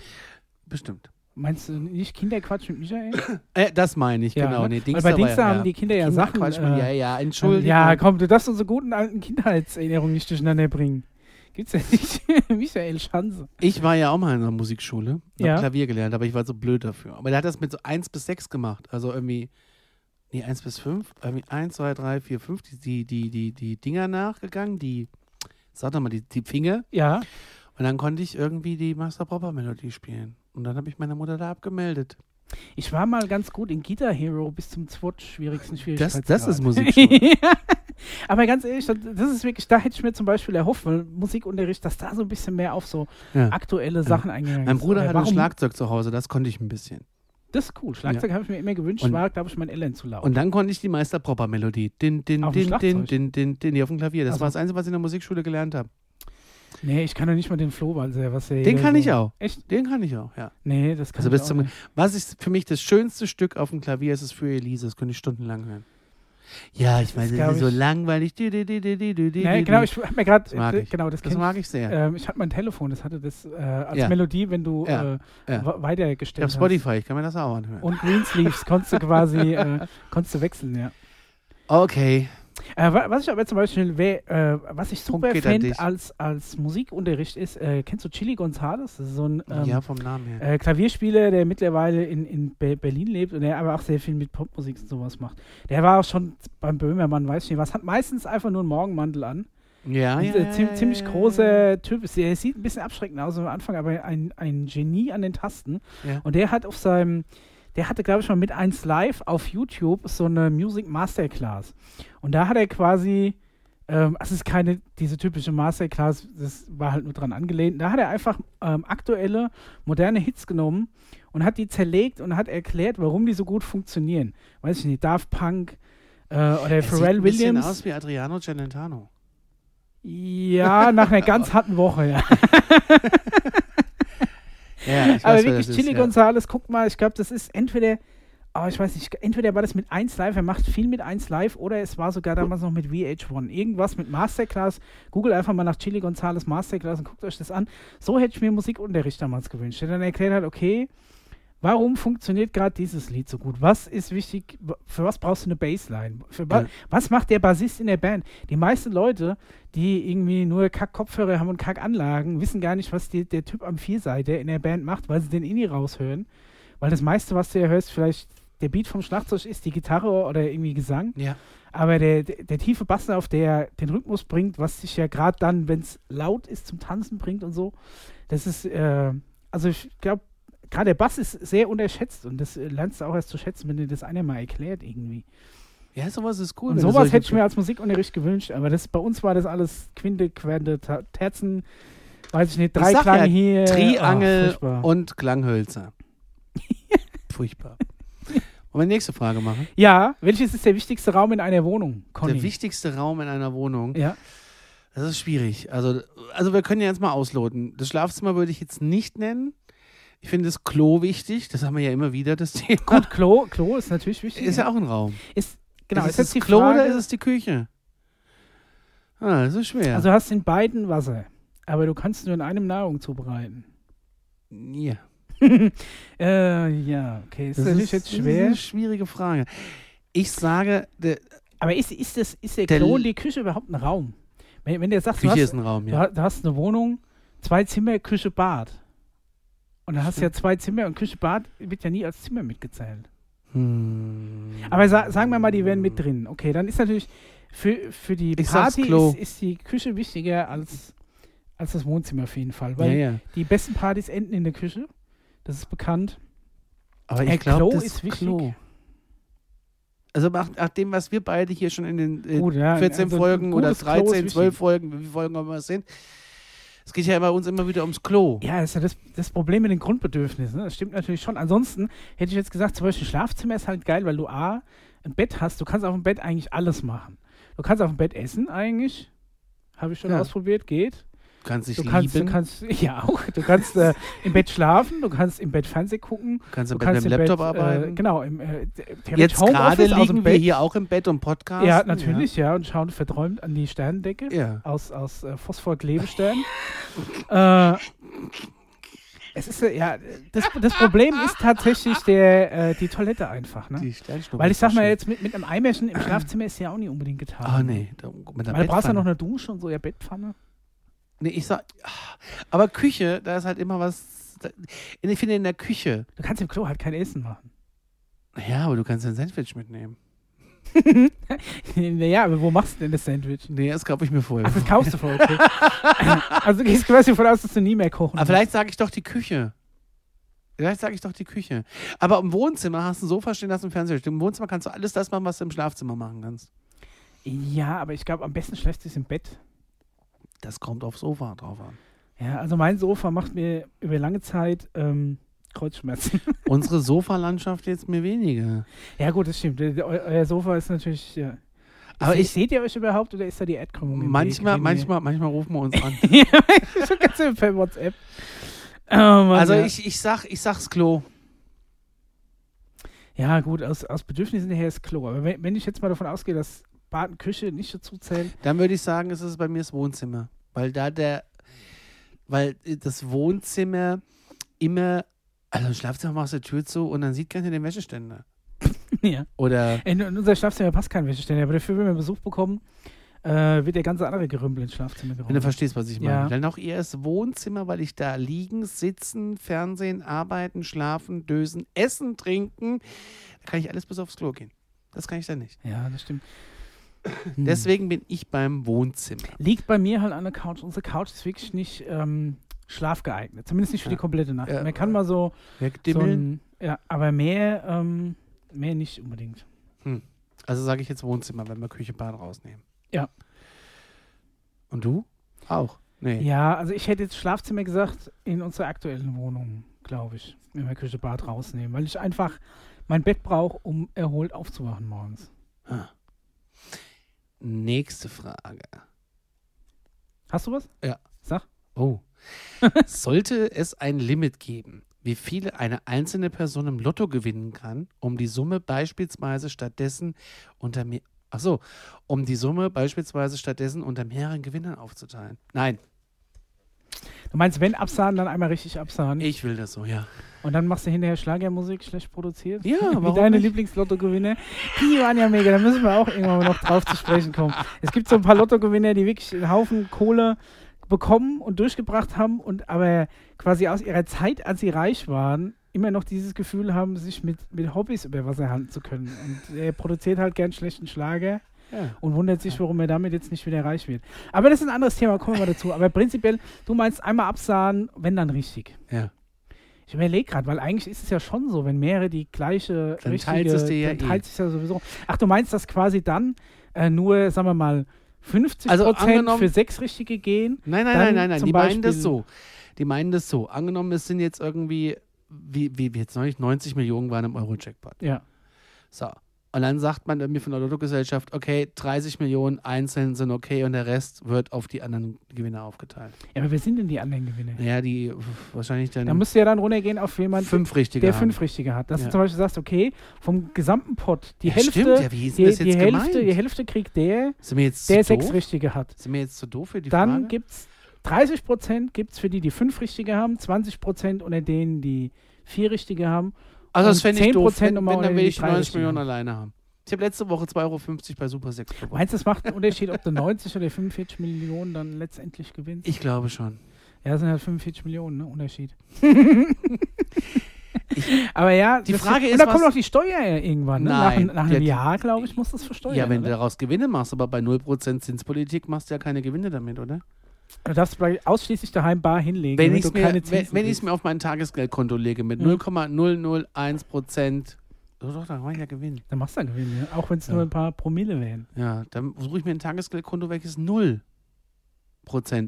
Bestimmt. Meinst du nicht Kinderquatsch mit Michael? Äh, das meine ich, Ja, genau. ne? Nee, bei Dings da haben ja. die Kinder ja Sachen. Quatsch, äh, ja, ja, Entschuldigung. Ja, komm, du darfst unsere guten alten Kindheitserinnerungen nicht durcheinander bringen. Gibt's ja nicht. Michael Schanze. Ich war ja auch mal in einer Musikschule, hab Ja. Klavier gelernt, aber ich war so blöd dafür. Aber der hat das mit so 1 bis 6 gemacht. Also irgendwie, nee, 1 bis 5, irgendwie 1, 2, 3, 4, 5, die, die, die, die, die Dinger nachgegangen, die, sag doch mal, die, die Finger. Ja. Und dann konnte ich irgendwie die Master Proper Melodie spielen. Und dann habe ich meine Mutter da abgemeldet. Ich war mal ganz gut in Guitar Hero bis zum zweit schwierigsten Das, Schwierigkeitsgrad. das ist Musikschule. Aber ganz ehrlich, das ist wirklich, da hätte ich mir zum Beispiel erhofft, weil Musikunterricht, dass da so ein bisschen mehr auf so ja. aktuelle Sachen eingegangen Mein ist. Bruder Oder hatte ein Schlagzeug zu Hause, das konnte ich ein bisschen. Das ist cool. Schlagzeug habe ich mir immer gewünscht, Und- war, glaube ich, mein Eltern zu laut. Und dann konnte ich die Meister Proper Melodie. Den, den, Auf dem den, den, Schlagzeug? den, den, den, nee, auf dem Klavier. Das Ach so. war das Einzige, was ich in der Musikschule gelernt habe. Nee, ich kann doch nicht mal den Flohwalzer, was der Den kann so ich auch. Echt? Den kann ich auch, ja. Nee, das kann Also ich bis auch zum- nicht. Was ist für mich das schönste Stück auf dem Klavier ist, ist für Elise. Das könnte ich stundenlang hören. Ja, ich meine, das ist so ich- langweilig. Du, du, du, Nee, genau, ich habe mir gerade, Das mag ich. genau, das, das mag ich sehr. Ähm, ich hatte mein Telefon, das hatte das äh, als Ja. Melodie, wenn du Ja, äh, ja. wa- ich weitergestellt habe hast. Spotify, ich kann mir das auch anhören. Und Greensleeves konntest du quasi äh, konntest du wechseln, ja. Okay. Äh, wa- was ich aber zum Beispiel, wär, äh, was ich super fände als, als Musikunterricht ist, äh, kennst du Chili Gonzales? Das ist so ein ähm, ja, vom Namen her. äh, Klavierspieler, der mittlerweile in, in Be Berlin lebt und der aber auch sehr viel mit Popmusik und sowas macht. Der war auch schon beim Böhmermann, weiß ich nicht was, hat meistens einfach nur einen Morgenmantel an. ja, Ein ja, ja, ziem- ja, ziemlich ja, großer Typ ist. Der sieht ein bisschen abschreckend aus am Anfang, aber ein, ein Genie an den Tasten. Ja. Und der hat auf seinem, der hatte, glaube ich, mal mit 1 Live auf YouTube so eine Music Masterclass. Und da hat er quasi, ähm, es ist keine, diese typische Masterclass, das war halt nur dran angelehnt. Da hat er einfach ähm, aktuelle, moderne Hits genommen und hat die zerlegt und hat erklärt, warum die so gut funktionieren. Weiß ich nicht, Daft Punk äh, oder Er sieht Pharrell ein bisschen Williams. aus wie Adriano Celentano. Ja, nach einer ganz harten Woche, ja. Ja, weiß, Aber wer wirklich, Chili ist, ja. Gonzales, guck mal, ich glaube, das ist entweder, oh, ich weiß nicht, entweder war das mit 1 Live, er macht viel mit 1 Live, oder es war sogar damals noch mit VH1. Irgendwas mit Masterclass. Google einfach mal nach Chili Gonzales Masterclass und guckt euch das an. So hätte ich mir Musikunterricht damals gewünscht. Der dann erklärt hat, okay, warum funktioniert gerade dieses Lied so gut? Was ist wichtig? Für was brauchst du eine Bassline? Für wa Ja. Was macht der Bassist in der Band? Die meisten Leute, die irgendwie nur Kack-Kopfhörer haben und Kack-Anlagen, wissen gar nicht, was die, der Typ am Vierseiter in der Band macht, weil sie den nie raushören. Weil das meiste, was du ja hörst, vielleicht der Beat vom Schlagzeug ist, die Gitarre oder irgendwie Gesang. Ja. Aber der, der, der tiefe Bass, auf der den Rhythmus bringt, was sich ja gerade dann, wenn es laut ist, zum Tanzen bringt und so, das ist, äh, also ich glaube, gerade der Bass ist sehr unterschätzt und das äh, lernst du auch erst zu schätzen, wenn dir das einer mal erklärt irgendwie. ja, sowas ist cool. Und sowas hätte ich mir als Musikunterricht gewünscht, aber das, bei uns war das alles Quinte, Quente, Terzen, weiß ich nicht, Ich drei Klang ja, hier. Triangel furchtbar. und Klanghölzer. Furchtbar. Wollen wir die nächste Frage machen? ja, welches ist der wichtigste Raum in einer Wohnung, Conny? Der wichtigste Raum in einer Wohnung. ja, Das ist schwierig. Also, also wir können ja jetzt mal ausloten. Das Schlafzimmer würde ich jetzt nicht nennen. Ich finde das Klo wichtig. Das haben wir ja immer wieder, das Thema. gut, Klo, Klo ist natürlich wichtig. Ist ja auch ein Raum. Ist, genau, ist ist es das Klo Frage, oder ist es die Küche? Ah, das ist schwer. Also hast in beiden Wasser, aber du kannst nur in einem Nahrung zubereiten. ja. Äh, ja, okay. Ist Das natürlich ist, jetzt das ist schwer. eine schwierige Frage. Ich sage, der Aber ist, ist, das, ist der Der Klo und die Küche überhaupt ein Raum? Wenn, wenn der sagt, du Küche hast, ist ein Raum, du, ja. du hast eine Wohnung, zwei Zimmer, Küche, Bad. Und dann hast du ja zwei Zimmer und Küche, Bad wird ja nie als Zimmer mitgezählt. Hm. Aber sa sagen wir mal, die wären mit drin. Okay, dann ist natürlich für, für die Ich Party ist, ist die Küche wichtiger als, als das Wohnzimmer auf jeden Fall. Ja, Weil ja. die besten Partys enden in der Küche. Das ist bekannt. Aber Äh, ich glaube, Klo das ist wichtig. Klo. Also nach, nach dem, was wir beide hier schon in den äh, Gut, ja, 14 also Folgen oder gutes Klo ist 13, wichtig. 12 Folgen, wie viele Folgen auch immer es sind, es geht ja bei uns immer wieder ums Klo. Ja, das ist ja das, das Problem mit den Grundbedürfnissen. Ne? Das stimmt natürlich schon. Ansonsten hätte ich jetzt gesagt, zum Beispiel Schlafzimmer ist halt geil, weil du A, ein Bett hast. Du kannst auf dem Bett eigentlich alles machen. Du kannst auf dem Bett essen eigentlich. Habe ich schon Ja. ausprobiert, geht. Du kannst dich Du kannst, du lieben, kannst, ja auch. Du kannst äh, im Bett schlafen, du kannst im Bett Fernsehen gucken, kannst du kannst mit dem im Laptop Bett, Äh, arbeiten. genau, im äh, Jetzt gerade liegen wir Bett. hier auch im Bett und Podcast. Ja, natürlich, ja. und schauen verträumt an die Sternendecke Ja. aus, aus äh, Phosphor-Klebestern. äh, es ist, äh, ja, das, das Problem ist tatsächlich der, äh, die Toilette einfach, ne? Die Weil ich sag mal jetzt, mit, mit einem Eimerchen im Schlafzimmer ist ja auch nicht unbedingt getan. Ah, nee. Da, mit der Weil du brauchst ja noch eine Dusche und so, ja, Bettpfanne. Nee, ich sag. Aber Küche, da ist halt immer was. da- Ich finde in der Küche. Du kannst im Klo halt kein Essen machen. Ja, aber du kannst ein Sandwich mitnehmen. naja, aber wo machst du denn das Sandwich? Nee, das kaufe ich mir vorher. Ach, das kaufst du voll, okay. also du gehst quasi davon aus, dass du nie mehr kochen Aber vielleicht sage ich doch die Küche. Vielleicht sage ich doch die Küche. Aber im Wohnzimmer hast du ein Sofa stehen, hast du ein Fernseher stehen. Im Wohnzimmer kannst du alles das machen, was du im Schlafzimmer machen kannst. Ja, aber ich glaube, am besten schläfst du es im Bett. Das kommt aufs Sofa drauf an. Ja, also mein Sofa macht mir über lange Zeit ähm, Kreuzschmerzen. Unsere Sofalandschaft jetzt mir weniger. ja gut, das stimmt. Eu euer Sofa ist natürlich... Ja. Aber ich- seht ihr euch überhaupt oder ist da die im Manchmal, manchmal, manchmal rufen wir uns an. ihr- so ganz per WhatsApp. Oh, Mann, also ja. ich, ich sag, ich sag's Klo. Ja, gut, aus, aus Bedürfnissen her ist Klo. Aber wenn, wenn ich jetzt mal davon ausgehe, dass Bad und Küche nicht dazu zählen, Dann würde ich sagen, es ist bei mir das Wohnzimmer. Weil da der, weil das Wohnzimmer immer, also im Schlafzimmer machst du die Tür zu und dann sieht keiner den Wäscheständer. ja. Oder, In, in unser Schlafzimmer passt kein Wäscheständer, aber dafür, wenn wir Besuch bekommen, äh, wird der ganze andere Gerümpel ins Schlafzimmer geräumt. wenn du verstehst, was ich meine. Ja. Dann auch eher das Wohnzimmer, weil ich da liegen, sitzen, Fernsehen, arbeiten, schlafen, dösen, essen, trinken. Da kann ich alles bis aufs Klo gehen. Das kann ich da nicht. Ja, das stimmt. Hm. Deswegen bin ich beim Wohnzimmer. Liegt bei mir halt an der Couch. Unsere Couch ist wirklich nicht ähm, schlafgeeignet. Zumindest nicht für Ja. die komplette Nacht. Ja. Man kann mal so, so ein, ja, aber mehr, ähm, mehr nicht unbedingt. Also sage ich jetzt Wohnzimmer, wenn wir Küche, Bad rausnehmen. Ja. Und du? Auch? Nee. Ja, also ich hätte jetzt Schlafzimmer gesagt in unserer aktuellen Wohnung, glaube ich, wenn wir Küche, Bad rausnehmen, weil ich einfach mein Bett brauche, um erholt aufzuwachen morgens. Ah. Nächste Frage. Hast du was? Ja. Sag. Oh. Sollte es ein Limit geben, wie viele eine einzelne Person im Lotto gewinnen kann, um die Summe beispielsweise stattdessen unter mehr Ach so, um die Summe beispielsweise stattdessen unter mehreren Gewinnern aufzuteilen. Nein, Du meinst, wenn absahen, dann einmal richtig absahen. ich will das so, ja. Und dann machst du hinterher Schlagermusik schlecht produziert? Ja, Wie warum deine nicht? Lieblings-Lotto-Gewinne. Die waren ja mega, da müssen wir auch irgendwann mal noch drauf zu sprechen kommen. Es gibt so ein paar Lotto-Gewinner, die wirklich einen Haufen Kohle bekommen und durchgebracht haben und aber quasi aus ihrer Zeit, als sie reich waren, immer noch dieses Gefühl haben, sich mit, mit Hobbys über Wasser halten zu können. Und er produziert halt gern schlechten Schlager ja. und wundert sich, warum er damit jetzt nicht wieder reich wird. Aber das ist ein anderes Thema, kommen wir mal dazu. Aber prinzipiell, du meinst einmal absahen, wenn dann richtig. Ja. Ich überlege gerade, weil eigentlich ist es ja schon so, wenn mehrere die gleiche Dann richtige, teilt es dir ja dann eh. teilt es ja sowieso. Ach, du meinst, dass quasi dann äh, nur, sagen wir mal, 50 Also Prozent für sechs richtige gehen? Nein, nein, nein, nein, nein. Die meinen das so. Die meinen das so. Angenommen, es sind jetzt irgendwie, wie, wie, wie jetzt neulich, 90 Millionen waren im Euro-Jackpot. Ja. So. Und dann sagt man irgendwie von der Lottogesellschaft, okay, 30 Millionen einzeln sind okay und der Rest wird auf die anderen Gewinner aufgeteilt. Ja, aber wer sind denn die anderen Gewinner? Ja, die wahrscheinlich dann Da müsst ihr ja dann runtergehen auf jemanden, fünf richtige der haben. fünf richtige hat. Dass Ja. du zum Beispiel sagst, okay, vom gesamten Pot, die ja, Hälfte, Stimmt, ja, wie ist denn die, das die, jetzt Hälfte, gemeint? die Hälfte kriegt der, der sechs doof? richtige hat. Sind wir jetzt zu doof für die Dann Frage? gibt es 30 Prozent gibt's für die, die fünf richtige haben, 20 Prozent unter denen, die vier richtige haben. Also das fände ich doof. 10% Wenn, wenn, dann will ich drei 90 richtigen. Millionen alleine haben. Ich habe letzte Woche 2,50 Euro bei Super 6 gewonnen. Meinst du, es macht einen Unterschied, ob du 90 oder 45 Millionen dann letztendlich gewinnst? Ich glaube schon. Ja, das sind halt 45 Millionen, ne? Unterschied. Aber ja, Die Frage ist, Und da kommt auch die Steuer ja irgendwann. Ne? Nein, nach, nach einem Jahr, glaube ich, muss das versteuern. Ja, wenn du oder? daraus Gewinne machst, aber bei 0% Zinspolitik machst du ja keine Gewinne damit, oder? Du darfst ausschließlich daheim bar hinlegen, Wenn ich es mir, mir auf mein Tagesgeldkonto lege mit Mhm. 0,001%, oh doch, da mache ich ja Gewinn. Dann machst du einen Gewinn, ja. auch wenn es Ja. nur ein paar Promille wären. Ja, dann suche ich mir ein Tagesgeldkonto, welches 0%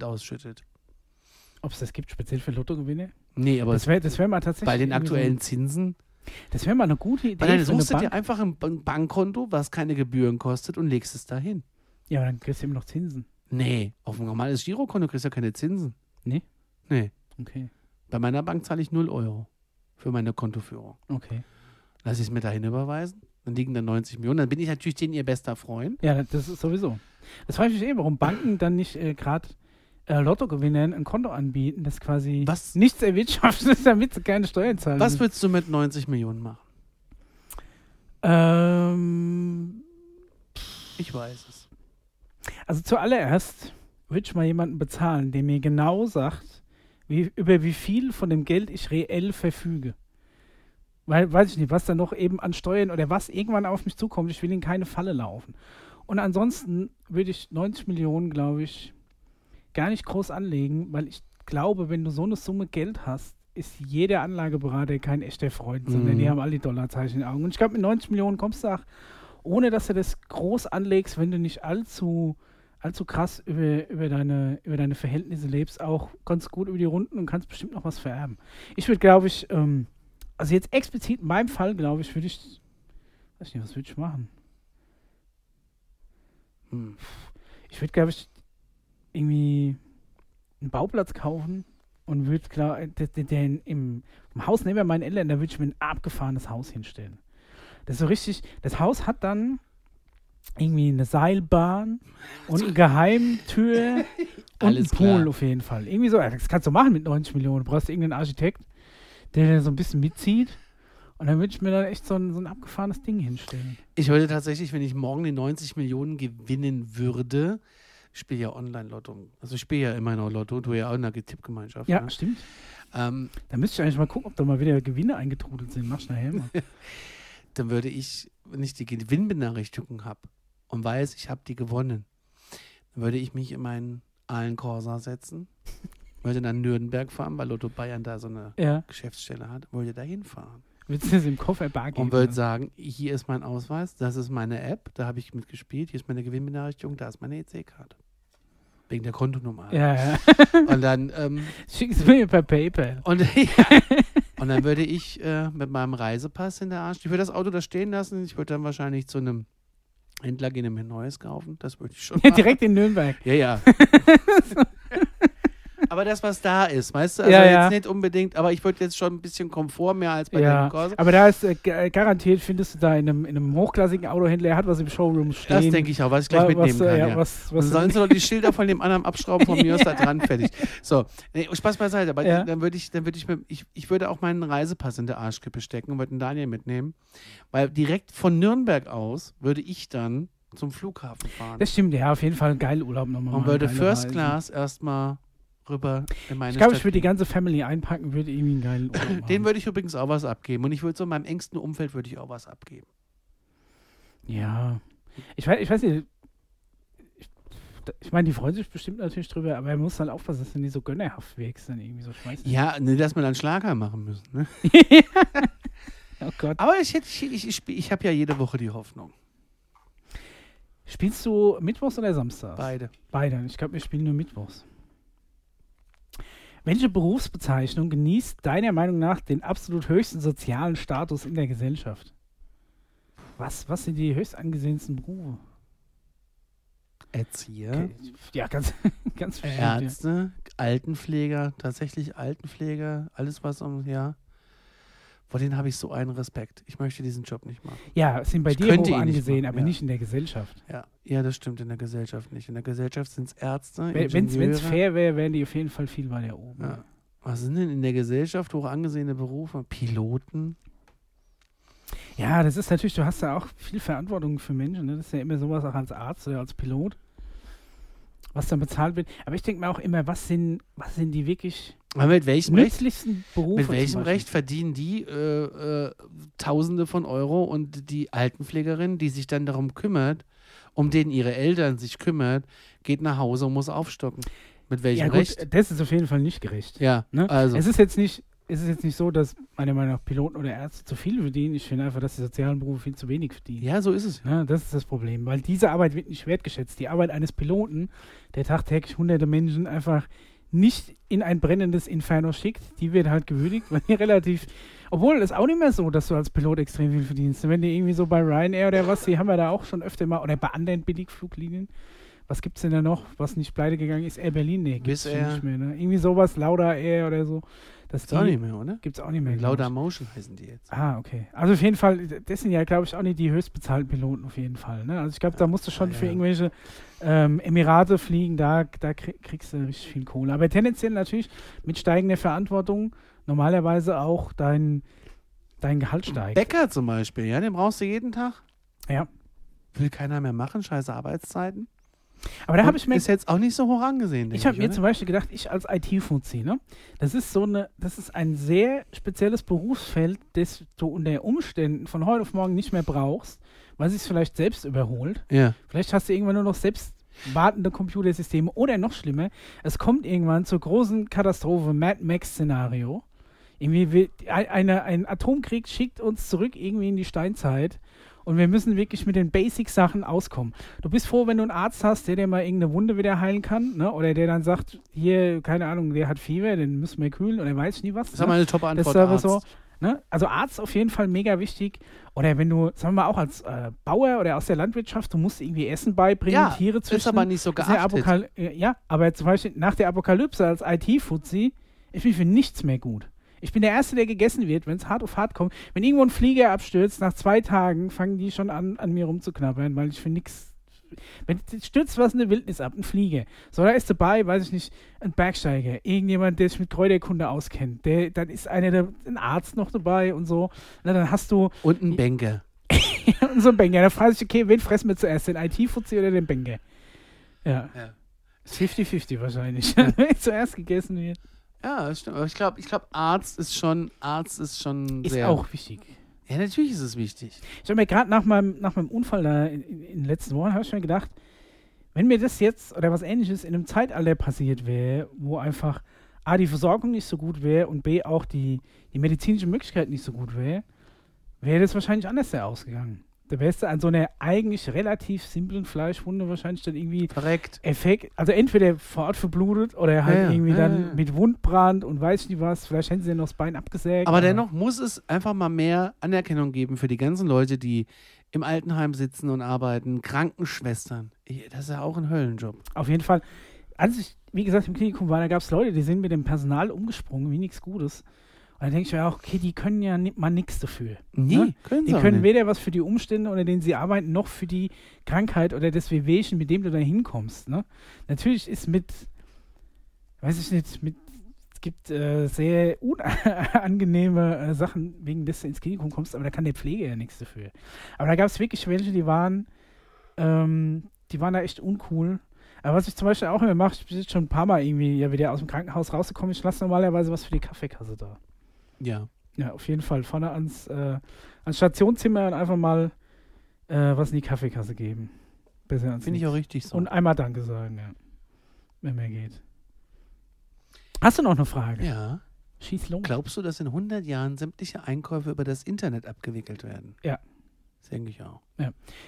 ausschüttet. Ob es das gibt, speziell für Lottogewinne? Nee, aber Das wäre das wär mal tatsächlich. bei den aktuellen Zinsen. das wäre mal eine gute Idee. Weil dann suchst du dir einfach ein Ban- Bankkonto, was keine Gebühren kostet und legst es dahin. Ja, aber dann kriegst du eben noch Zinsen. Nee, auf ein normales Girokonto kriegst du ja keine Zinsen. Nee? Nee. Okay, Bei meiner Bank zahle ich 0 Euro für meine Kontoführung. okay. Lass ich es mir dahin überweisen, dann liegen da 90 Millionen. Dann bin ich natürlich denen ihr bester Freund. Ja, das ist sowieso. Das frage ich mich eh, warum Banken dann nicht äh, gerade äh, Lottogewinnern ein Konto anbieten, das quasi Was- nichts erwirtschaftet ist, damit sie keine Steuern zahlen. Was würdest du mit 90 Millionen machen? ähm, Ich weiß es. Also zuallererst würde ich mal jemanden bezahlen, der mir genau sagt, wie, über wie viel von dem Geld ich reell verfüge. Weil, weiß ich nicht, was da noch eben an Steuern oder was irgendwann auf mich zukommt. Ich will in keine Falle laufen. Und ansonsten würde ich 90 Millionen, glaube ich, gar nicht groß anlegen, weil ich glaube, wenn du so eine Summe Geld hast, ist jeder Anlageberater kein echter Freund, sondern Mhm. die haben alle die Dollarzeichen in den Augen. Und ich glaube, mit 90 Millionen kommst du auch, ohne dass du das groß anlegst, wenn du nicht allzu, allzu krass über, über, deine, über deine Verhältnisse lebst, auch ganz gut über die Runden und kannst bestimmt noch was vererben. Ich würde, glaube ich, ähm, also jetzt explizit in meinem Fall, glaube ich, würde ich, weiß nicht, was würde ich machen? Hm. Ich würde, glaube ich, irgendwie einen Bauplatz kaufen und würde, glaube den, den, den im, im Haus neben meinen Eltern, da würde ich mir ein abgefahrenes Haus hinstellen. Das ist so richtig, das Haus hat dann irgendwie eine Seilbahn und eine Geheimtür und Alles einen Pool klar. auf jeden Fall. Irgendwie so, das kannst du machen mit 90 Millionen. Du brauchst irgendeinen Architekt, der dir so ein bisschen mitzieht. Und dann würde ich mir dann echt so ein, so ein abgefahrenes Ding hinstellen. Ich würde tatsächlich, wenn ich morgen die 90 Millionen gewinnen würde, ich spiele ja Online-Lotto. Also ich spiele ja immer noch Lotto, du ja auch in einer Tippgemeinschaft. Ja, Ne? stimmt. Ähm, Da müsste ich eigentlich mal gucken, ob da mal wieder Gewinne eingetrudelt sind. Mach schnell her mal. dann würde ich, wenn ich die Gewinnbenachrichtigung habe und weiß, ich habe die gewonnen, dann würde ich mich in meinen Aalen Corsa setzen, würde nach Nürnberg fahren, weil Lotto Bayern da so eine ja. Geschäftsstelle hat, würde da hinfahren Willst du das im Koffer bar geben? und würde sagen, hier ist mein Ausweis, das ist meine App, da habe ich mitgespielt, hier ist meine Gewinnbenachrichtigung, da ist meine EC-Karte. Wegen der Kontonummer. Ja, ja. Und dann, ähm, Schick es mir per PayPal. und, ja, und dann würde ich äh, mit meinem Reisepass in der Arsch, ich würde das Auto da stehen lassen, ich würde dann wahrscheinlich zu einem Händler gehen und mir ein neues kaufen. Das würde ich schon machen. Direkt in Nürnberg. Ja, ja. aber das, was da ist, weißt du, also Ja, jetzt ja. nicht unbedingt, aber ich würde jetzt schon ein bisschen Komfort mehr als bei Ja, dem Corsa. aber da ist äh, ga- garantiert, findest du da in einem, in einem hochklassigen Autohändler, er hat was im Showroom stehen. Das denke ich auch, was ich gleich wa- mitnehmen was, äh, kann. ja, Ja, was, Dann was sollen sie doch die Schilder von dem anderen abschrauben, von mir aus da dran, fertig. So, nee, Spaß beiseite, aber dann würde ich, dann würde ich, mir, ich, ich würde auch meinen Reisepass in der Arschkippe stecken und würde den Daniel mitnehmen, weil direkt von Nürnberg aus würde ich dann zum Flughafen fahren Das stimmt, ja, auf jeden Fall ein geiler Urlaub nochmal. und machen, würde First Reisen. Class erstmal rüber in meine Ich glaube, ich würde die ganze Family einpacken, würde irgendwie einen geilen Urlaub machen. Den würde ich übrigens auch was abgeben und ich würde so in meinem engsten Umfeld würde ich auch was abgeben. Ja. Ich weiß, ich weiß nicht. Ich, meine, die freuen sich bestimmt natürlich drüber, aber er muss dann aufpassen, dass du nicht so gönnerhaft wirkst, dann irgendwie so schmeißen. Ja, ne, dass wir dann Schlager machen müssen. Ne? Oh Gott. Aber ich, ich, ich, ich, ich habe ja jede Woche die Hoffnung. Spielst du Mittwochs oder Samstags? Beide. Beide. Ich glaube, wir spielen nur Mittwochs. Welche Berufsbezeichnung genießt deiner Meinung nach den absolut höchsten sozialen Status in der Gesellschaft? Was, was sind die höchst angesehensten Berufe? Erzieher, Okay. Ja, ganz, ganz bestimmt. Ja. Ärzte, Altenpfleger, tatsächlich Altenpfleger, alles was um, ja. Vor denen habe ich so einen Respekt. Ich möchte diesen Job nicht machen. ja, sind bei Ich dir hoch nicht angesehen, machen, aber ja. nicht in der Gesellschaft. Ja, ja, das stimmt in der Gesellschaft nicht. In der Gesellschaft sind es Ärzte, Wenn es fair wäre, wären die auf jeden Fall viel weiter oben. Ja. Was sind denn in der Gesellschaft hoch angesehene Berufe? Piloten? Ja, das ist natürlich, du hast ja auch viel Verantwortung für Menschen. Ne? Das ist ja immer sowas auch als Arzt oder als Pilot, was dann bezahlt wird. Aber ich denke mir auch immer, was sind, was sind die wirklich Aber mit welchem Recht? nützlichsten Berufe? Mit welchem? Recht verdienen die äh, äh, Tausende von Euro und die Altenpflegerin, die sich dann darum kümmert, um den ihre Eltern sich kümmert, geht nach Hause und muss aufstocken? Mit welchem Ja, gut, Recht? das ist auf jeden Fall nicht gerecht. Ja, Ne? also. Es ist jetzt nicht, es ist jetzt nicht so, dass meiner Meinung nach Piloten oder Ärzte zu viel verdienen. Ich finde einfach, dass die sozialen Berufe viel zu wenig verdienen. Ja, so ist es. Ja, das ist das Problem, weil diese Arbeit wird nicht wertgeschätzt. Die Arbeit eines Piloten, der tagtäglich hunderte Menschen einfach nicht in ein brennendes Inferno schickt, die wird halt gewürdigt, weil die relativ. Obwohl, es ist auch nicht mehr so, dass du als Pilot extrem viel verdienst. Wenn die irgendwie so bei Ryanair oder was, die haben wir da auch schon öfter mal, oder bei anderen Billigfluglinien. Was gibt's denn da noch, was nicht pleite gegangen ist? Air Berlin? Nee, gibt's nicht mehr. Ne? Irgendwie sowas, Lauda Air oder so. Das Ist auch nicht mehr, oder? Gibt's auch nicht mehr. Lauda. Motion heißen die jetzt. Ah, okay. Also auf jeden Fall, das sind ja, glaube ich, auch nicht die höchstbezahlten Piloten auf jeden Fall. Ne? Also ich glaube, da musst du schon Ah, für ja. irgendwelche ähm, Emirate fliegen, da, da krieg, kriegst du richtig viel Kohle. Aber tendenziell natürlich mit steigender Verantwortung normalerweise auch dein, dein Gehalt steigt. Bäcker zum Beispiel, ja, den brauchst du jeden Tag. Ja. Will keiner mehr machen, scheiße Arbeitszeiten. Aber da habe ich mir Ist jetzt auch nicht so hoch angesehen, Ich habe mir zum Beispiel gedacht, ich als IT-Fuzzi, ne? Das ist so eine, das ist ein sehr spezielles Berufsfeld, das du unter Umständen von heute auf morgen nicht mehr brauchst, weil es sich vielleicht selbst überholt. Ja. Vielleicht hast du irgendwann nur noch selbst wartende Computersysteme oder noch schlimmer, es kommt irgendwann zur großen Katastrophe, Mad Max-Szenario. Irgendwie ein- eine, ein Atomkrieg schickt uns zurück irgendwie in die Steinzeit und wir müssen wirklich mit den Basic-Sachen auskommen. Du bist froh, wenn du einen Arzt hast, der dir mal irgendeine Wunde wieder heilen kann, ne? oder der dann sagt, hier, keine Ahnung, der hat Fieber, den müssen wir kühlen oder weiß ich nie was. Das ist ne? meine Top-Antwort. Das ist aber Arzt. so. Ne? Also Arzt auf jeden Fall mega wichtig. Oder wenn du, sagen wir mal, auch als äh, Bauer oder aus der Landwirtschaft, du musst irgendwie Essen beibringen, Ja, Tiere züchten. ist aber nicht so ist geachtet. Ja, aber zum Beispiel nach der Apokalypse als IT-Fuzzi, ich bin für nichts mehr gut. Ich bin der Erste, der gegessen wird, wenn es hart auf hart kommt. Wenn irgendwo ein Flieger abstürzt, nach zwei Tagen fangen die schon an, an mir rumzuknabbern, weil ich für nichts. Wenn stürzt was in der Wildnis ab, ein Flieger. So, da ist dabei, weiß ich nicht, ein Bergsteiger, irgendjemand, der sich mit Kräuterkunde auskennt. Der, dann ist einer, der, ein Arzt noch dabei und so. Na, dann hast du Und ein Banker. und so einen Banker. Da frage ich, okay, wen fressen wir zuerst, den IT-Fuzzi oder den Banker? Ja. Ja. Ist 50-50 wahrscheinlich. Wer zuerst gegessen wird. Ja, das stimmt. Aber ich glaube, ich glaub, Arzt ist schon, Arzt ist schon Ist sehr. auch wichtig. Ja, natürlich ist es wichtig. Ich habe mir gerade nach meinem, nach meinem Unfall da in, in, in den letzten Wochen, habe ich mir gedacht, wenn mir das jetzt oder was ähnliches in einem Zeitalter passiert wäre, wo einfach A, die Versorgung nicht so gut wäre und B, auch die, die medizinische Möglichkeit nicht so gut wäre, wäre das wahrscheinlich anders ausgegangen. Da wärst du an so einer eigentlich relativ simplen Fleischwunde wahrscheinlich dann irgendwie Korrekt. Effekt, also entweder vor Ort verblutet oder halt Ja, irgendwie ja, dann ja. mit Wundbrand und weiß ich nicht was, vielleicht hätten sie ja noch das Bein abgesägt. Aber dennoch muss es einfach mal mehr Anerkennung geben für die ganzen Leute, die im Altenheim sitzen und arbeiten. Krankenschwestern. Das ist ja auch ein Höllenjob. Auf jeden Fall. Als ich, wie gesagt, im Klinikum war, da gab es Leute, die sind mit dem Personal umgesprungen, wie nichts Gutes. Und dann denke ich mir auch, okay, die können ja mal nichts dafür. Nee, Ne? können Die sie auch können weder was für die Umstände, unter denen sie arbeiten, noch für die Krankheit oder das Wehwehchen, mit dem du da hinkommst. Ne? Natürlich ist mit, weiß ich nicht, mit, es gibt äh, sehr unangenehme äh, Sachen, wegen des du ins Klinikum kommst, aber da kann der Pfleger ja nichts dafür. Aber da gab es wirklich welche, die waren, ähm, die waren da echt uncool. Aber was ich zum Beispiel auch immer mache, ich bin jetzt schon ein paar Mal irgendwie ja wieder aus dem Krankenhaus rausgekommen, ich lasse normalerweise was für die Kaffeekasse da. Ja. Ja, auf jeden Fall. Vorne ans, äh, ans Stationszimmer und einfach mal äh, was in die Kaffeekasse geben. Besser als Finde ich auch richtig so. Und einmal Danke sagen, ja. Wenn mehr geht. Hast du noch eine Frage? ja. Schieß los. Glaubst du, dass in 100 Jahren sämtliche Einkäufe über das Internet abgewickelt werden? Ja. Denke ich auch.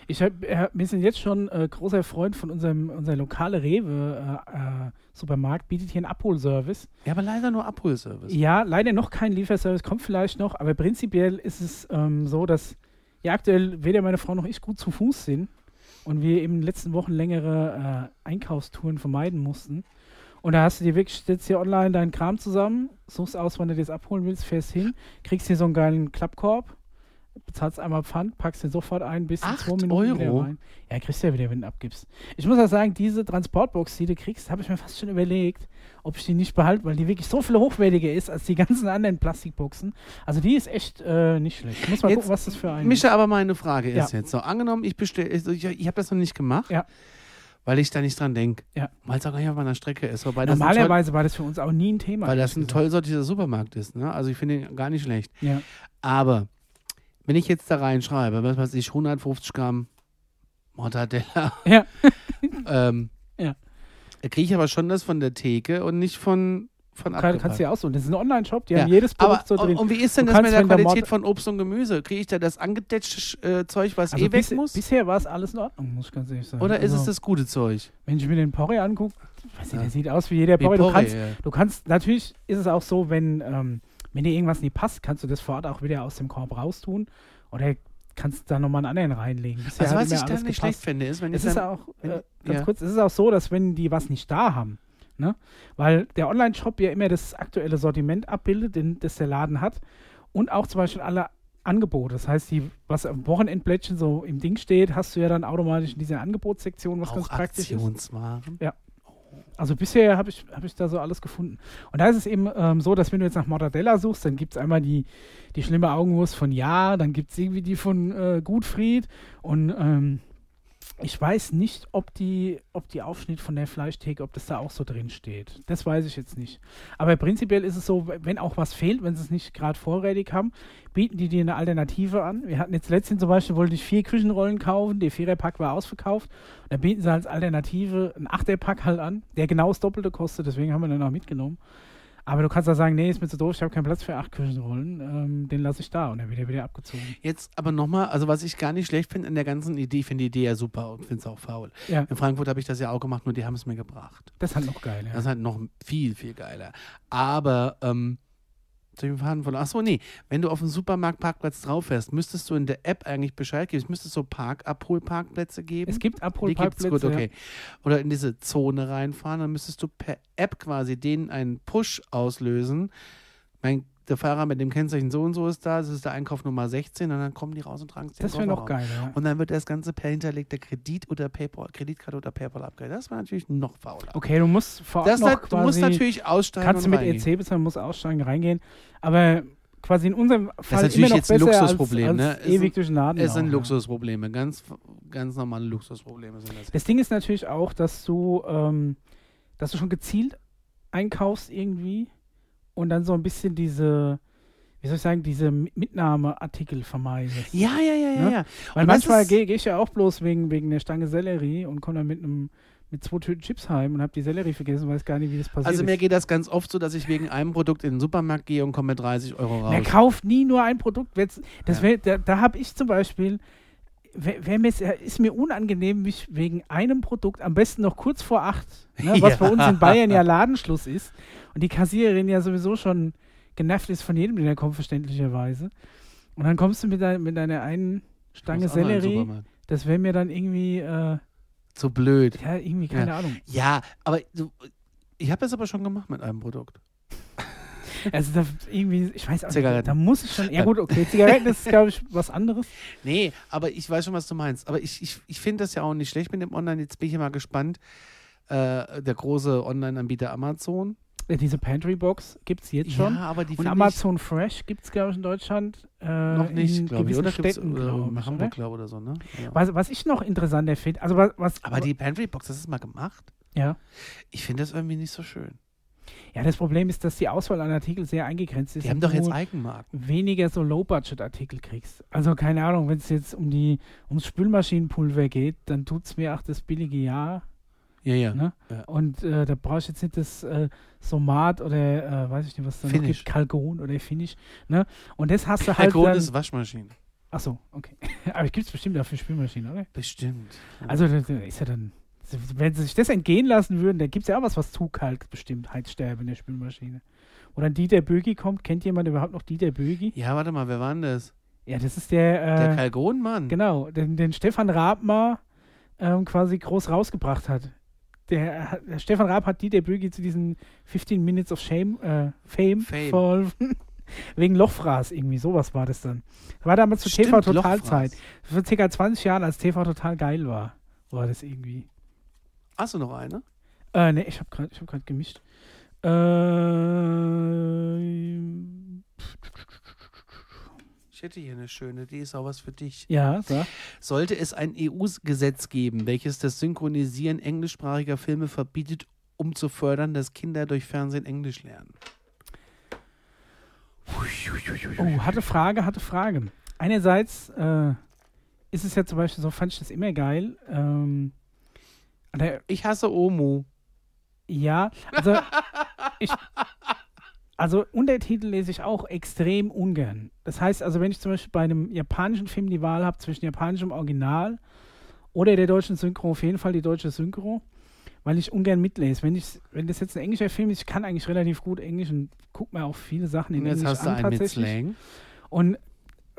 Ich hab, äh, wir sind jetzt schon äh, großer Freund von unserem unser lokale Rewe äh, äh, Supermarkt, bietet hier einen Abholservice. Ja, aber leider nur Abholservice. Ja, leider noch kein Lieferservice, kommt vielleicht noch, aber prinzipiell ist es ähm, so, dass ja aktuell weder meine Frau noch ich gut zu Fuß sind und wir eben in den letzten Wochen längere äh, Einkaufstouren vermeiden mussten. Und da hast du dir wirklich, stellst hier online deinen Kram zusammen, suchst aus, wann du das abholen willst, fährst hin, kriegst hier so einen geilen Klappkorb, bezahlst einmal Pfand, packst den sofort ein, bis in zwei Minuten wieder Euro? rein. Ja, kriegst du ja wieder, wenn du abgibst. Ich muss auch sagen, diese Transportbox, die du kriegst, habe ich mir fast schon überlegt, ob ich die nicht behalte, weil die wirklich so viel hochwertiger ist als die ganzen anderen Plastikboxen. Also die ist echt äh, nicht schlecht. Ich muss mal Jetzt, gucken, was das für ein Micha, aber meine Frage ist Ja. jetzt so, angenommen, ich bestelle, ich, ich habe das noch nicht gemacht, Ja. weil ich da nicht dran denke, Ja. weil es auch gar nicht auf meiner Strecke ist. Ein toll, Normalerweise war das für uns auch nie ein Thema. weil das ein toll sortierter Supermarkt ist. Ne? Also ich finde ihn gar nicht schlecht. gesagt. Aber wenn ich jetzt da reinschreibe, was weiß ich, 150 Gramm Mortadella, Ja. ähm, Ja. kriege ich aber schon das von der Theke und nicht von, von abgepackt. kannst du ja aussuchen. Das ist ein Online-Shop, die Ja, haben jedes aber Produkt so drin. und wie ist denn Du das mit der Qualität von Obst und Gemüse? Kriege ich da das angedetschte äh, Zeug, was Also eh weg bis, muss? bisher war es alles in Ordnung, muss ich ganz ehrlich sagen. Oder ist also, es das gute Zeug? Wenn ich mir den Porree angucke, Ja. der sieht aus wie jeder Wie Porree. Du kannst, ja. du kannst, natürlich ist es auch so, wenn, ähm, wenn dir irgendwas nicht passt, kannst du das vor Ort auch wieder aus dem Korb raustun. Oder kannst da nochmal einen anderen reinlegen. Bisher Also was ich da alles nicht gepasst. schlecht finde, ist, wenn Es ist dann, auch, wenn- äh, ganz ja. kurz, es ist auch so, dass wenn die was nicht da haben, ne? weil der Online-Shop ja immer das aktuelle Sortiment abbildet, den, das der Laden hat und auch zum Beispiel alle Angebote. Das heißt, die, was am Wochenendblättchen so im Ding steht, hast du ja dann automatisch in dieser Angebotssektion, was ganz auch praktisch ist. Aktionswaren. Also bisher habe ich, hab ich da so alles gefunden. Und da ist es eben ähm, so, dass wenn du jetzt nach Mortadella suchst, dann gibt es einmal die, die schlimme Augenwurst von Ja, dann gibt es irgendwie die von äh, Gutfried und ähm, ich weiß nicht, ob die, ob die Aufschnitt von der Fleischtheke, ob das da auch so drin steht. Das weiß ich jetzt nicht. Aber prinzipiell ist es so, wenn auch was fehlt, wenn sie es nicht gerade vorrätig haben, bieten die dir eine Alternative an. Wir hatten jetzt letztens zum Beispiel, wollte ich vier Küchenrollen kaufen, der Viererpack war ausverkauft. Dann bieten sie als Alternative einen Achterpack halt an, der genau das Doppelte kostet, deswegen haben wir den auch mitgenommen. Aber du kannst da sagen, nee, ist mir zu doof, ich habe keinen Platz für acht Küchenrollen, ähm, den lasse ich da und dann wird er wieder abgezogen. Jetzt aber nochmal, also was ich gar nicht schlecht finde an der ganzen Idee, ich finde die Idee ja super und finde es auch faul. Ja, In Frankfurt habe ich das ja auch gemacht, nur die haben es mir gebracht. das ist halt noch geil. Ja. Das ist halt noch viel, viel geiler. Aber, ähm, soll ich den Faden verloren? Achso, nee. Wenn du auf dem Supermarktparkplatz drauf fährst, müsstest du in der App eigentlich Bescheid geben. Es müsste so Park-Abholparkplätze geben. es gibt Die gibt's Abholparkplätze. gut, okay. Oder in diese Zone reinfahren, dann müsstest du per App quasi denen einen Push auslösen. Mein, der Fahrer mit dem Kennzeichen so und so ist da, das ist der Einkauf Nummer 16 und dann kommen die raus und tragen es. Das wäre noch geil. Ja. Und dann wird das Ganze per hinterlegter Kredit oder PayPal, Kreditkarte oder PayPal abgerechnet. Das war natürlich noch fauler. Okay, du musst vor Das noch nat- du musst natürlich aussteigen kannst du mit reingehen. EC bezahlen, musst aussteigen, reingehen. Aber quasi in unserem Fall natürlich immer noch jetzt ein Luxusproblem, als, ne? als Ist ein- ewig durch den Laden Es sind. Luxusprobleme, ganz, ganz normale Luxusprobleme sind das. Das Ding ist natürlich auch, dass du, ähm, dass du schon gezielt einkaufst irgendwie und dann so ein bisschen diese, wie soll ich sagen, diese Mi- Mitnahmeartikel vermeidest. Ja, ja, ja, ja, Ne? ja. Weil Und manchmal gehe geh ich ja auch bloß wegen, wegen der Stange Sellerie und komme dann mit einem mit zwei Tüten Chips heim und habe die Sellerie vergessen und weiß gar nicht, wie das passiert Also mir ist. geht das ganz oft so, dass ich wegen einem Produkt in den Supermarkt gehe und komme mit 30 Euro raus. Er kauft nie nur ein Produkt. Das Ja. wär, da da habe ich zum Beispiel, wär, mir, ist mir unangenehm, mich wegen einem Produkt, am besten noch kurz vor acht, ne, was Ja. bei uns in Bayern ja Ladenschluss ist und die Kassiererin ja sowieso schon genervt ist von jedem, der kommt, verständlicherweise. Und dann kommst du mit, dein, mit deiner einen Stange Sellerie, das wäre mir dann irgendwie, äh, Zu blöd. ja, irgendwie, keine Ahnung. Ja, aber du, ich habe das aber schon gemacht mit einem Produkt. Also da irgendwie, ich weiß auch Zigaretten. nicht, da muss ich schon, ja gut, okay, Zigaretten ist, glaube ich, was anderes. Nee, aber ich weiß schon, was du meinst. Aber ich, ich, ich finde das ja auch nicht schlecht mit dem Online. Jetzt bin ich mal gespannt. Äh, der große Online-Anbieter Amazon. Äh, Diese Pantry-Box gibt es jetzt schon. Ja, aber die Und Amazon Fresh gibt es, glaube ich, in Deutschland. Äh, ich noch nicht, glaube ich. Oder Städten, in ich, Hamburg, oder? glaube oder so, ne? Ja. Was, was ich noch interessanter finde, also was, was Aber die Pantry-Box, das ist mal gemacht. ja. Ich finde das irgendwie nicht so schön. Ja, das Problem ist, dass die Auswahl an Artikeln sehr eingegrenzt ist. Die haben doch jetzt du Eigenmarken. weniger so Low-Budget-Artikel kriegst. Also keine Ahnung, wenn es jetzt um die ums Spülmaschinenpulver geht, dann tut es mir auch das billige Ja. Ja, ja. Ne? Ja. Und äh, da brauche ich jetzt nicht das äh, Somat oder äh, weiß ich nicht, was da noch Finish. gibt, Kalgon oder Finish. Ne? Und das hast du halt Kalkon ist Waschmaschine. Achso, okay. Aber gibt es bestimmt dafür Spülmaschinen, oder? Bestimmt. Also das ist ja dann, wenn sie sich das entgehen lassen würden, dann gibt es ja auch was, was zukalkt, bestimmt, Heizsterbe in der Spülmaschine. Wo dann Dieter Bögi kommt. Kennt jemand überhaupt noch Dieter Bögi? Ja, warte mal, wer war denn das? Ja, das ist der, Der äh, Kalgon-Mann. genau, den, den Stefan Raab mal ähm, quasi groß rausgebracht hat. Der, der Stefan Raab hat Dieter Bögi zu diesen 15 Minutes of Shame, äh, Fame, Fame. verholfen. Wegen Lochfraß irgendwie, sowas war das dann. War damals zur Stimmt, TV-Total-Zeit. Lochfraß. Vor circa 20 Jahren, als TV total geil war, war das irgendwie. Hast du noch eine? Äh, ne, ich habe gerade hab grad gemischt. Äh, Ich hätte hier eine schöne, die ist auch was für dich. ja, sag. Sollte es ein EU-Gesetz geben, welches das Synchronisieren englischsprachiger Filme verbietet, um zu fördern, dass Kinder durch Fernsehen Englisch lernen? Oh, hatte Frage, hatte Frage. Einerseits äh, ist es ja zum Beispiel so, fand ich das immer geil. Ähm, Ich hasse Omu. ja, also ich, also Untertitel lese ich auch extrem ungern. Das heißt also, wenn ich zum Beispiel bei einem japanischen Film die Wahl habe zwischen japanischem Original oder der deutschen Synchro, auf jeden Fall die deutsche Synchro, weil ich ungern mitlese. Wenn, ich, wenn das jetzt ein englischer Film ist, ich kann eigentlich relativ gut Englisch und gucke mir auch viele Sachen in Und jetzt Englisch hast du an einen mit tatsächlich. Slang. Und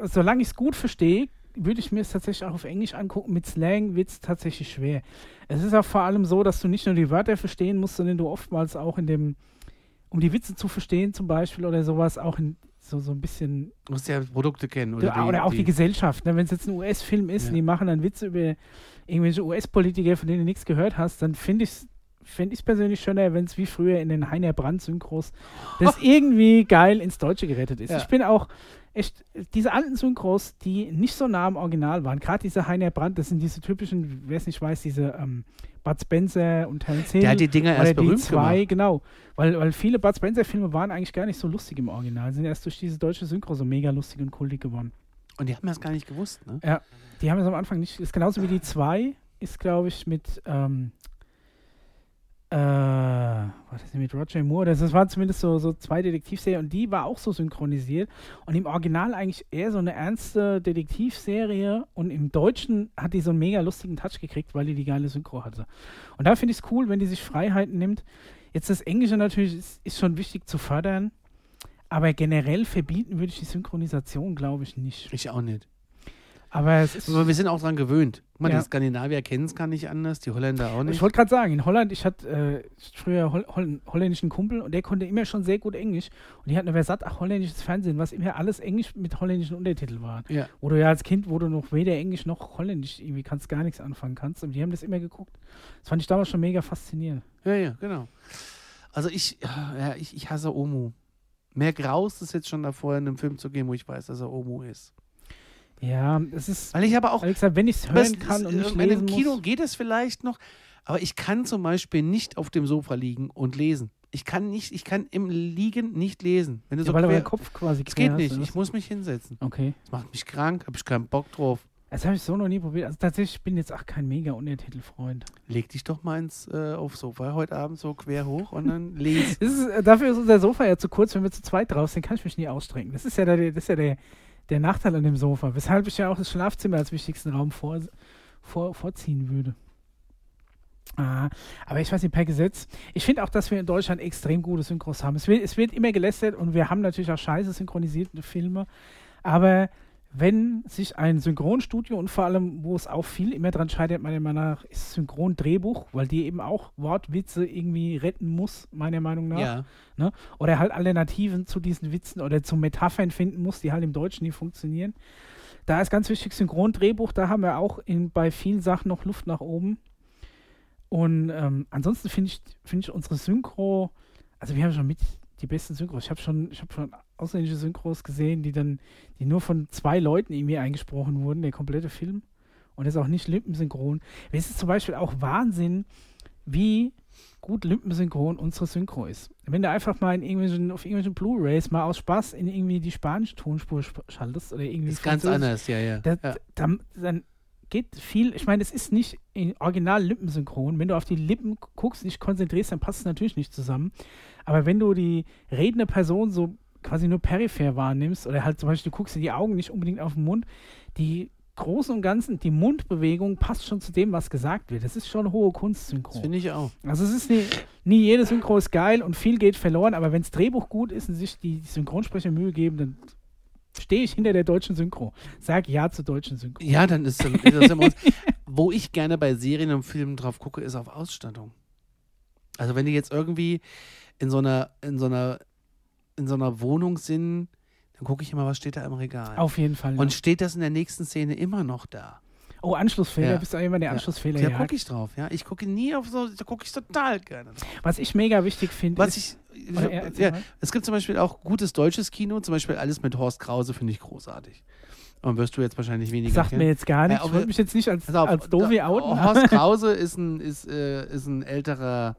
solange ich es gut verstehe, würde ich mir es tatsächlich auch auf Englisch angucken. Mit Slang wird es tatsächlich schwer. Es ist auch vor allem so, dass du nicht nur die Wörter verstehen musst, sondern du oftmals auch in dem, um die Witze zu verstehen zum Beispiel oder sowas, auch in so, so ein bisschen, Du musst ja Produkte kennen. Oder, oder, die, auch die, Gesellschaft. Ne? Wenn es jetzt ein US-Film ist Ja. und die machen dann Witze über irgendwelche US-Politiker, von denen du nichts gehört hast, dann finde ich es fände ich persönlich schöner, wenn es wie früher in den Heiner Brandt-Synchros das irgendwie geil ins Deutsche gerettet ist. Ja. Ich bin auch echt, diese alten Synchros, die nicht so nah am Original waren, gerade diese Heiner Brandt, das sind diese typischen, wer es nicht weiß, diese ähm, Bud Spencer und Terence Hill. Der hat die Dinger erst die berühmt zwei, gemacht. genau. Weil, weil viele Bud Spencer-Filme waren eigentlich gar nicht so lustig im Original, sind erst durch diese deutsche Synchro so mega lustig und kultig geworden. Und die haben das gar nicht gewusst, ne? Ja, die haben es am Anfang nicht. Ist genauso wie die 2, ist glaube ich mit, ähm, äh, war das nicht mit Roger Moore? Das, das waren zumindest so, so zwei Detektivserien und die war auch so synchronisiert und im Original eigentlich eher so eine ernste Detektivserie und im Deutschen hat die so einen mega lustigen Touch gekriegt, weil die die geile Synchro hatte. Und da finde ich es cool, wenn die sich Freiheiten nimmt. Jetzt das Englische natürlich ist, ist schon wichtig zu fördern, aber generell verbieten würde ich die Synchronisation, glaube ich, nicht. Ich auch nicht. Aber. Aber wir sind auch dran gewöhnt. Mal, Ja. die Skandinavier kennen es gar nicht anders, die Holländer auch Ich nicht. wollte gerade sagen, in Holland, ich hatte äh, früher Hol Hol holländischen Kumpel und der konnte immer schon sehr gut Englisch. Und die hatten aber satt, ach, holländisches Fernsehen, was immer alles Englisch mit holländischen Untertiteln war. Ja. Wo du ja als Kind, wo du noch weder Englisch noch Holländisch irgendwie kannst, gar nichts anfangen kannst. Und die haben das immer geguckt. Das fand ich damals schon mega faszinierend. ja, ja, genau. Also ich, ja, ich, ich hasse Omu. Mehr graust es jetzt schon davor, in einem Film zu gehen, wo ich weiß, dass er Omu ist. Ja, es ist. Weil ich aber auch Alexa, wenn ich es hören kann und nicht in einem lesen Kino muss. geht es vielleicht noch, aber ich kann zum Beispiel nicht auf dem Sofa liegen und lesen. Ich kann nicht, ich kann im Liegen nicht lesen. Wenn du Ja, so weil quer, deinen Kopf quasi es geht nicht. Ich muss mich hinsetzen. Okay. Das macht mich krank, habe ich keinen Bock drauf. Das habe ich so noch nie probiert. Also tatsächlich, ich bin jetzt auch kein mega Untertitelfreund. Leg dich doch mal ins äh, aufs Sofa heute Abend so quer hoch und dann lese. Äh, dafür ist unser Sofa ja zu kurz, wenn wir zu zweit drauf sind, kann ich mich nie ausstrecken. Das ist ja, der, das ist ja der, der Nachteil an dem Sofa, weshalb ich ja auch das Schlafzimmer als wichtigsten Raum vor, vor, vorziehen würde. Ah, aber ich weiß nicht, per Gesetz. Ich finde auch, dass wir in Deutschland extrem gute Synchros haben. Es wird, es wird immer gelästert und wir haben natürlich auch scheiße synchronisierte Filme. Aber wenn sich ein Synchronstudio und vor allem, wo es auch viel immer dran scheitert, meiner Meinung nach, ist Synchrondrehbuch, weil die eben auch Wortwitze irgendwie retten muss, meiner Meinung nach Ja. oder halt Alternativen zu diesen Witzen oder zu Metaphern finden muss, die halt im Deutschen nie funktionieren. Da ist ganz wichtig Synchrondrehbuch, da haben wir auch in, bei vielen Sachen noch Luft nach oben. Und ähm, ansonsten finde ich, finde ich unsere Synchro, also wir haben schon mit die besten Synchros. Ich habe schon, ich habe schon ausländische Synchros gesehen, die dann, die nur von zwei Leuten irgendwie eingesprochen wurden, der komplette Film. Und das ist auch nicht lippensynchron. Es ist zum Beispiel auch Wahnsinn, wie gut lippensynchron unsere Synchro ist. Wenn du einfach mal in irgendwelchen, auf irgendwelchen Blu-Rays mal aus Spaß in irgendwie die spanische Tonspur sp- schaltest oder irgendwie Ist ganz anders, ja, ja. da, ja. dann, dann geht viel, ich meine, es ist nicht in original lippensynchron. Wenn du auf die Lippen guckst, dich konzentrierst, dann passt es natürlich nicht zusammen. Aber wenn du die redende Person so quasi nur peripher wahrnimmst oder halt zum Beispiel, du guckst in die Augen, nicht unbedingt auf den Mund, die Großen und Ganzen, die Mundbewegung passt schon zu dem, was gesagt wird. Das ist schon hohe Kunst, Das finde ich auch. Also es ist nie, nie jede Synchro ist geil und viel geht verloren, aber wenn das Drehbuch gut ist und sich die Synchronsprecher Mühe geben, dann stehe ich hinter der deutschen Synchro. Sag ja zur deutschen Synchro. Ja, dann ist dann, ist das immer uns. Wo ich gerne bei Serien und Filmen drauf gucke, ist auf Ausstattung. Also wenn die jetzt irgendwie in so einer, in so einer, in so einer Wohnung sind, dann gucke ich immer, was steht da im Regal. Auf jeden Fall. ja. Und steht das in der nächsten Szene immer noch da? Oh, Anschlussfehler, Ja. bist du immer der Ja. Anschlussfehler. Da Ja. gucke ich drauf, ja. Ich gucke nie auf so, da gucke ich total gerne drauf. Was ich mega wichtig finde, Was ist, ich, Oder, ja, erzähl ja, mal. es gibt zum Beispiel auch gutes deutsches Kino, zum Beispiel alles mit Horst Krause finde ich großartig. Und wirst du jetzt wahrscheinlich weniger sagt kennen. mir jetzt gar nichts. Ja, ich wollte mich jetzt nicht als, auf, als Dovi da- outen. Horst Krause ist ein, ist, äh, ist ein älterer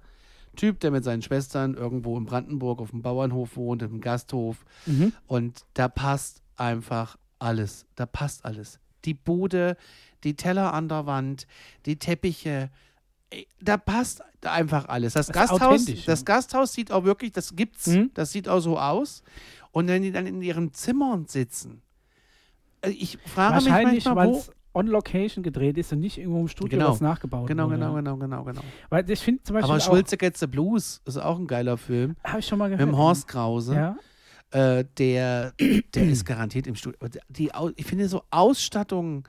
Typ, der mit seinen Schwestern irgendwo in Brandenburg auf dem Bauernhof wohnt, im Gasthof. Mhm. Und da passt einfach alles. Da passt alles. Die Bude, die Teller an der Wand, die Teppiche. Da passt einfach alles. Das, Das Gasthaus, das. Gasthaus sieht auch wirklich, das gibt's, Mhm. das sieht auch so aus. Und wenn die dann in ihren Zimmern sitzen, äh, ich frage mich Wahrscheinlich, manchmal, weil wo. on Location gedreht ist und nicht irgendwo im Studio Genau. was nachgebaut Genau, wurde. genau, genau, genau, genau. Weil ich finde zum Beispiel Aber auch, Schulze Gets the Blues ist auch ein geiler Film. habe ich schon mal Mit gehört. dem Horst Krause. Ja. Äh, der, der ist garantiert im Studio. Die, ich finde so Ausstattung,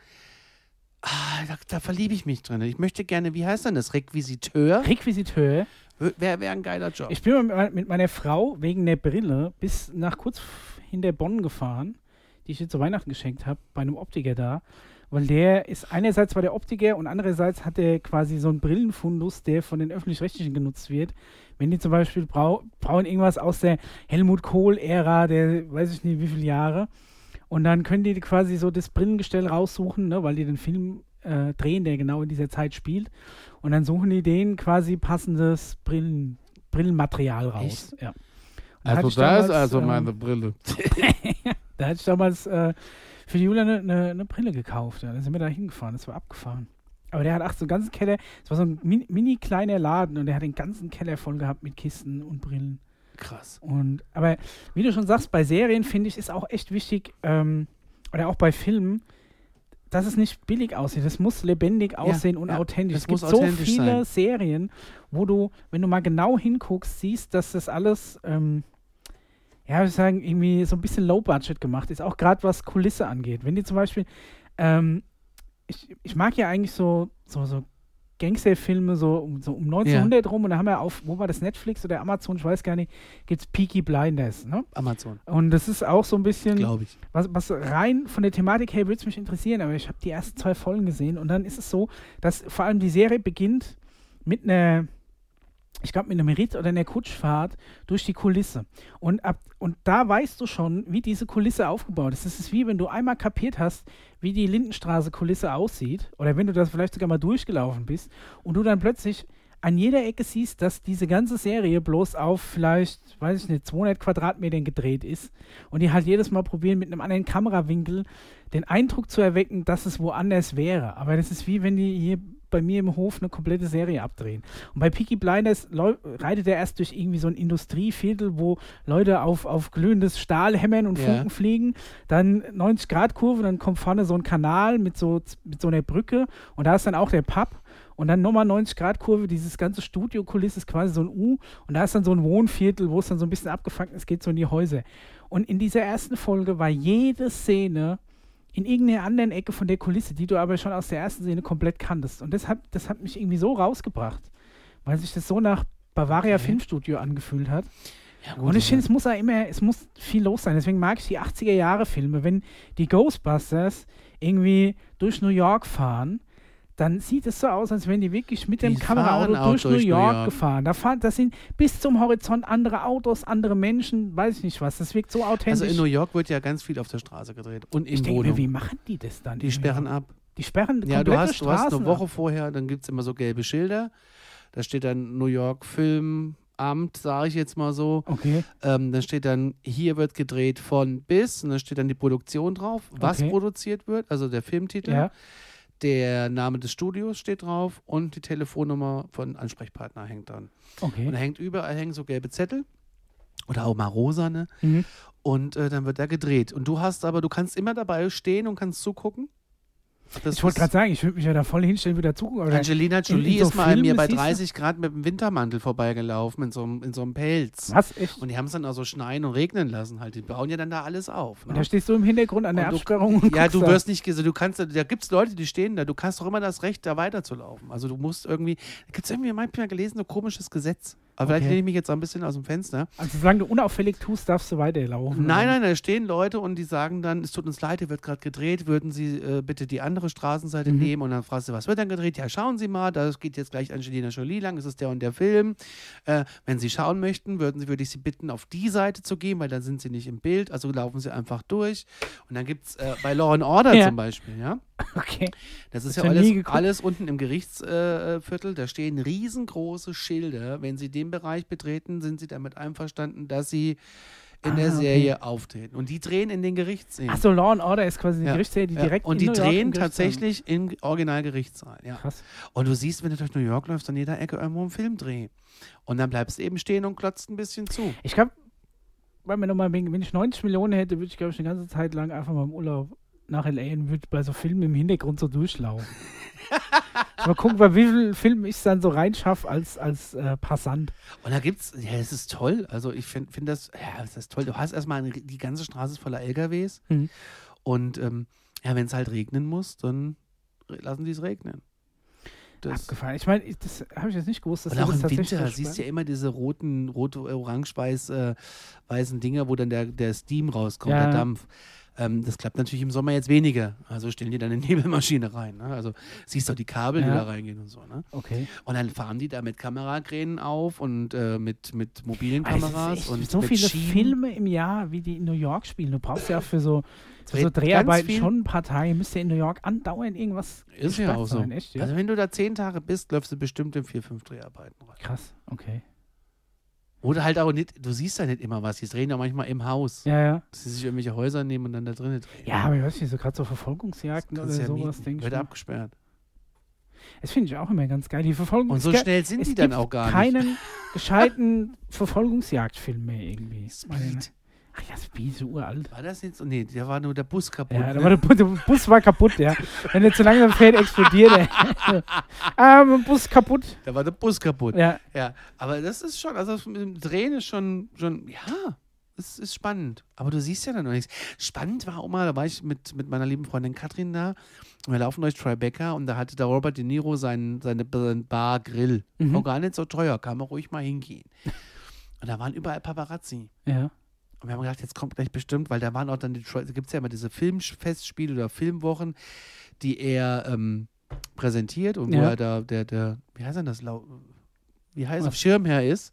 ah, da, da verliebe ich mich drin. Ich möchte gerne, wie heißt denn das? Requisiteur? Requisiteur. Wäre wär ein geiler Job. Ich bin mal mit me- mit meiner Frau wegen der Brille bis nach kurz hinter Bonn gefahren, die ich ihr zu Weihnachten geschenkt habe, bei einem Optiker da. Weil der ist einerseits war der Optiker und andererseits hat er quasi so einen Brillenfundus, der von den Öffentlich-Rechtlichen genutzt wird. Wenn die zum Beispiel brau brauchen irgendwas aus der Helmut Kohl-Ära, der weiß ich nicht wie viele Jahre. Und dann können die quasi so das Brillengestell raussuchen, ne, weil die den Film äh, drehen, der genau in dieser Zeit spielt. Und dann suchen die denen quasi passendes Brillen, Brillenmaterial raus. Ja. Und da hatte ich damals, ähm, Brille. Da hatte ich damals äh, für die Julia eine, eine, eine Brille gekauft. Ja. Dann sind wir da hingefahren. Das war abgefahren. Aber der hat auch so einen ganzen Keller. Es war so ein mini, mini kleiner Laden und der hat den ganzen Keller voll gehabt mit Kisten und Brillen. Krass. Und aber wie du schon sagst, bei Serien finde ich, ist auch echt wichtig, ähm, oder auch bei Filmen, dass es nicht billig aussieht. Es muss lebendig aussehen und ja, authentisch. es gibt muss so authentisch viele sein. Serien, wo du, wenn du mal genau hinguckst, siehst, dass das alles, ähm, ja, würde ich sagen, irgendwie so ein bisschen low budget gemacht ist. Auch gerade was Kulisse angeht. Wenn die zum Beispiel, ähm, ich, ich mag ja eigentlich so, so, so Gangsterfilme so um, so um 1900 rum und da haben wir auf, wo war das, Netflix oder Amazon, ich weiß gar nicht, gibt es Peaky Blinders, ne? Amazon, Und das ist auch so ein bisschen, glaube ich. was, was rein von der Thematik her würde es mich interessieren, aber ich habe die ersten zwei Folgen gesehen und dann ist es so, dass vor allem die Serie beginnt mit einer, ich glaube, mit einem Ritt oder einer Kutschfahrt durch die Kulisse. Und, ab, und da weißt du schon, wie diese Kulisse aufgebaut ist. Es ist wie wenn du einmal kapiert hast, wie die Lindenstraße-Kulisse aussieht, oder wenn du das vielleicht sogar mal durchgelaufen bist und du dann plötzlich an jeder Ecke siehst, dass diese ganze Serie bloß auf vielleicht, weiß ich nicht, 200 Quadratmetern gedreht ist und die halt jedes Mal probieren, mit einem anderen Kamerawinkel den Eindruck zu erwecken, dass es woanders wäre. Aber das ist wie wenn die hier bei mir im Hof eine komplette Serie abdrehen. Und bei Peaky Blinders reitet er erst durch irgendwie so ein Industrieviertel, wo Leute auf, auf glühendes Stahl hämmern und Ja. Funken fliegen. Dann 90-Grad-Kurve, dann kommt vorne so ein Kanal mit so, mit so einer Brücke und da ist dann auch der Pub. Und dann nochmal 90-Grad-Kurve, dieses ganze Studiokulisse ist quasi so ein U. Und da ist dann so ein Wohnviertel, wo es dann so ein bisschen abgefangen ist, geht so in die Häuser. Und in dieser ersten Folge war jede Szene in irgendeiner anderen Ecke von der Kulisse, die du aber schon aus der ersten Szene komplett kanntest. Und das hat, das hat mich irgendwie so rausgebracht, weil sich das so nach Bavaria Okay. Filmstudio angefühlt hat. Ja, Und ich finde, es muss ja immer, es muss viel los sein. Deswegen mag ich die 80er-Jahre-Filme. Wenn die Ghostbusters irgendwie durch New York fahren, dann sieht es so aus, als wären die wirklich mit dem Die Kameraauto durch, durch New York, York. gefahren. Da fahren, das sind bis zum Horizont andere Autos, andere Menschen, weiß ich nicht was. Das wirkt so authentisch. Also in New York wird ja ganz viel auf der Straße gedreht und in ich denke mir, wie machen die das dann? Die sperren ab. Die sperren Ja, du hast, du hast eine Woche ab. vorher, dann gibt es immer so gelbe Schilder. Da steht dann New York Filmamt, sage ich jetzt mal so. Okay. Ähm, dann steht dann, hier wird gedreht von bis und dann steht dann die Produktion drauf, was Okay. produziert wird, also der Filmtitel. Ja. Der Name des Studios steht drauf und die Telefonnummer von Ansprechpartner hängt dann. Okay. Und da hängt überall hängen so gelbe Zettel oder auch mal rosane Mhm. und äh, dann wird da gedreht. Und du hast aber, du kannst immer dabei stehen und kannst zugucken. Das Ich wollte gerade sagen, ich würde mich ja da voll hinstellen, wieder zugucken. Aber Angelina in Jolie so ist mal an mir bei siehst du- 30 Grad mit dem Wintermantel vorbeigelaufen, in so einem, in so einem Pelz. was? Echt? Und die haben es dann auch so schneien und regnen lassen halt. Die bauen ja dann da alles auf. Und Ne? da stehst du im Hintergrund an der Und du- Absperrung und Ja, du da. wirst nicht, ges- du kannst, da gibt es Leute, die stehen da, du hast doch immer das Recht, da weiterzulaufen. Also du musst irgendwie, da gibt es irgendwie manchmal gelesen, so komisches Gesetz. Aber vielleicht Okay. lehne ich mich jetzt ein bisschen aus dem Fenster. Also solange du unauffällig tust, darfst du weiterlaufen. Nein, nein, da stehen Leute und die sagen dann, es tut uns leid, hier wird gerade gedreht, würden Sie äh, bitte die andere Straßenseite Mhm. nehmen? Und dann fragst du, was wird dann gedreht? Ja, schauen Sie mal, da geht jetzt gleich Angelina Jolie lang, es ist der und der Film. Äh, wenn Sie schauen möchten, würden Sie, würde ich Sie bitten, auf die Seite zu gehen, weil dann sind Sie nicht im Bild, also laufen Sie einfach durch. Und dann gibt es äh, bei Law and Order Ja. zum Beispiel, ja, Okay. das ist Hast ja alles, alles unten im Gerichtsviertel, äh, da stehen riesengroße Schilder. Wenn Sie den Bereich betreten, sind Sie damit einverstanden, dass Sie in Ah, der okay. Serie auftreten. Und die drehen in den Gerichtsszenen. Achso, Law and Order ist quasi eine Ja. Gerichtsserie, die Ja, direkt und in die drehen tatsächlich im Originalgerichtssaal. Ja. Krass. Und du siehst, wenn du durch New York läufst, an jeder Ecke irgendwo ein Filmdreh. Und dann bleibst du eben stehen und klotzt ein bisschen zu. Ich glaube, wenn ich 90 Millionen hätte, würde ich, glaube ich, eine ganze Zeit lang einfach mal im Urlaub nach L.A. und würde bei so Filmen im Hintergrund so durchlaufen. mal gucken, bei wie vielen Filmen ich es dann so reinschaffe als, als äh, Passant. Und da gibt's, ja, das ist toll. Also ich finde find das, ja, das ist toll. Du hast erstmal, eine, die ganze Straße voller LKWs. Mhm. Und ähm, ja, wenn es halt regnen muss, dann lassen die es regnen. Das, Abgefahren. Ich meine, das habe ich jetzt nicht gewusst. Dass und auch das im Winter siehst du ja immer diese roten, rot, orange-weiß äh, weißen Dinger, wo dann der, der Steam rauskommt, Ja. der Dampf. Ähm, das klappt natürlich im Sommer jetzt weniger. Also stellen die dann eine Nebelmaschine rein. Ne? Also siehst du die Kabel, die Ja. da reingehen und so. Ne? Okay. Und dann fahren die da mit Kamerakränen auf und äh, mit, mit mobilen Kameras echt und so viele Schienen. Filme im Jahr, wie die in New York spielen. Du brauchst ja für so, für so Dreharbeiten schon ein paar Tage. Müsste in New York andauernd irgendwas Ist ja auch so. Echt, ja? Also wenn du da zehn Tage bist, läufst du bestimmt in vier, fünf Dreharbeiten rein. Krass, okay. Oder halt auch nicht, du siehst ja nicht immer was. Die drehen ja manchmal im Haus. Ja, ja. Dass sie sich irgendwelche Häuser nehmen und dann da drinnen drehen. Ja, aber ich weiß nicht, so gerade so Verfolgungsjagden oder ja sowas, denke ich. Wird abgesperrt. Das finde ich auch immer ganz geil. Die Verfolgung Und so schnell sind die dann auch gar nicht. keinen gescheiten Verfolgungsjagdfilm mehr irgendwie. Speed. Ach ja, Speed, so uralt. War das jetzt? Nee, da war nur der Bus kaputt. Ja, ne? war der, der Bus war kaputt, ja. Wenn er zu langsam fährt, explodiert er. ah, Bus kaputt. da war der Bus kaputt. Ja, Ja, aber das ist schon, also das mit dem Drehen ist schon, schon, ja, es ist spannend. Aber du siehst ja dann noch nichts. Spannend war auch mal, da war ich mit, mit meiner lieben Freundin Katrin da und wir laufen durch Tribeca und da hatte der Robert De Niro seinen, seine Bar Grill. Mhm. Auch gar nicht so teuer, kann man ruhig mal hingehen. Und da waren überall Paparazzi. ja. Und wir haben gedacht, jetzt kommt gleich bestimmt, weil da waren auch dann die, da gibt es ja immer diese Filmfestspiele oder Filmwochen, die er ähm, präsentiert und wo Ja. er da, der, der, wie heißt denn das, wie heißt Was? es, Schirmherr ist.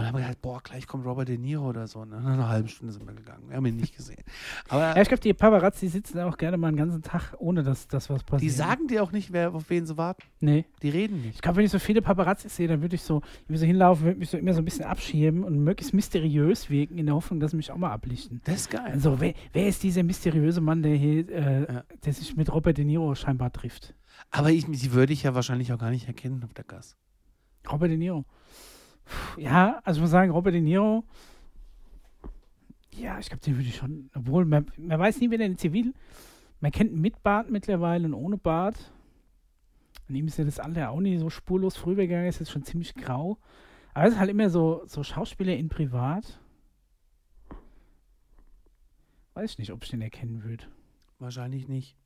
Und dann haben wir gedacht, boah, gleich kommt Robert De Niro oder so. Ne? Nach einer halben Stunde sind wir gegangen. Wir haben ihn nicht gesehen. Aber ja ich glaube, die Paparazzi sitzen auch gerne mal einen ganzen Tag, ohne dass das was passiert. die sagen dir auch nicht, wer, auf wen sie warten. Nee. Die reden nicht. Ich glaube, wenn ich so viele Paparazzi sehe, dann würde ich so, so hinlaufen, würde mich so immer so ein bisschen abschieben und möglichst mysteriös wirken, in der Hoffnung, dass sie mich auch mal ablichten. Das ist geil. Also, wer, wer ist dieser mysteriöse Mann, der hier, äh, Ja. der sich mit Robert De Niro scheinbar trifft? Aber ich, die würde ich ja wahrscheinlich auch gar nicht erkennen auf der Gas. Robert De Niro. Ja, also ich muss sagen, Robert De Niro, ja, ich glaube, den würde ich schon, obwohl, man, man weiß nie, wer denn zivil, man kennt ihn mit Bart mittlerweile und ohne Bart. An ihm ist ja das Alter auch nie so spurlos vorübergegangen, ist jetzt schon ziemlich grau. Aber es ist halt immer so, so Schauspieler in Privat. Weiß ich nicht, ob ich den erkennen würde. Wahrscheinlich nicht.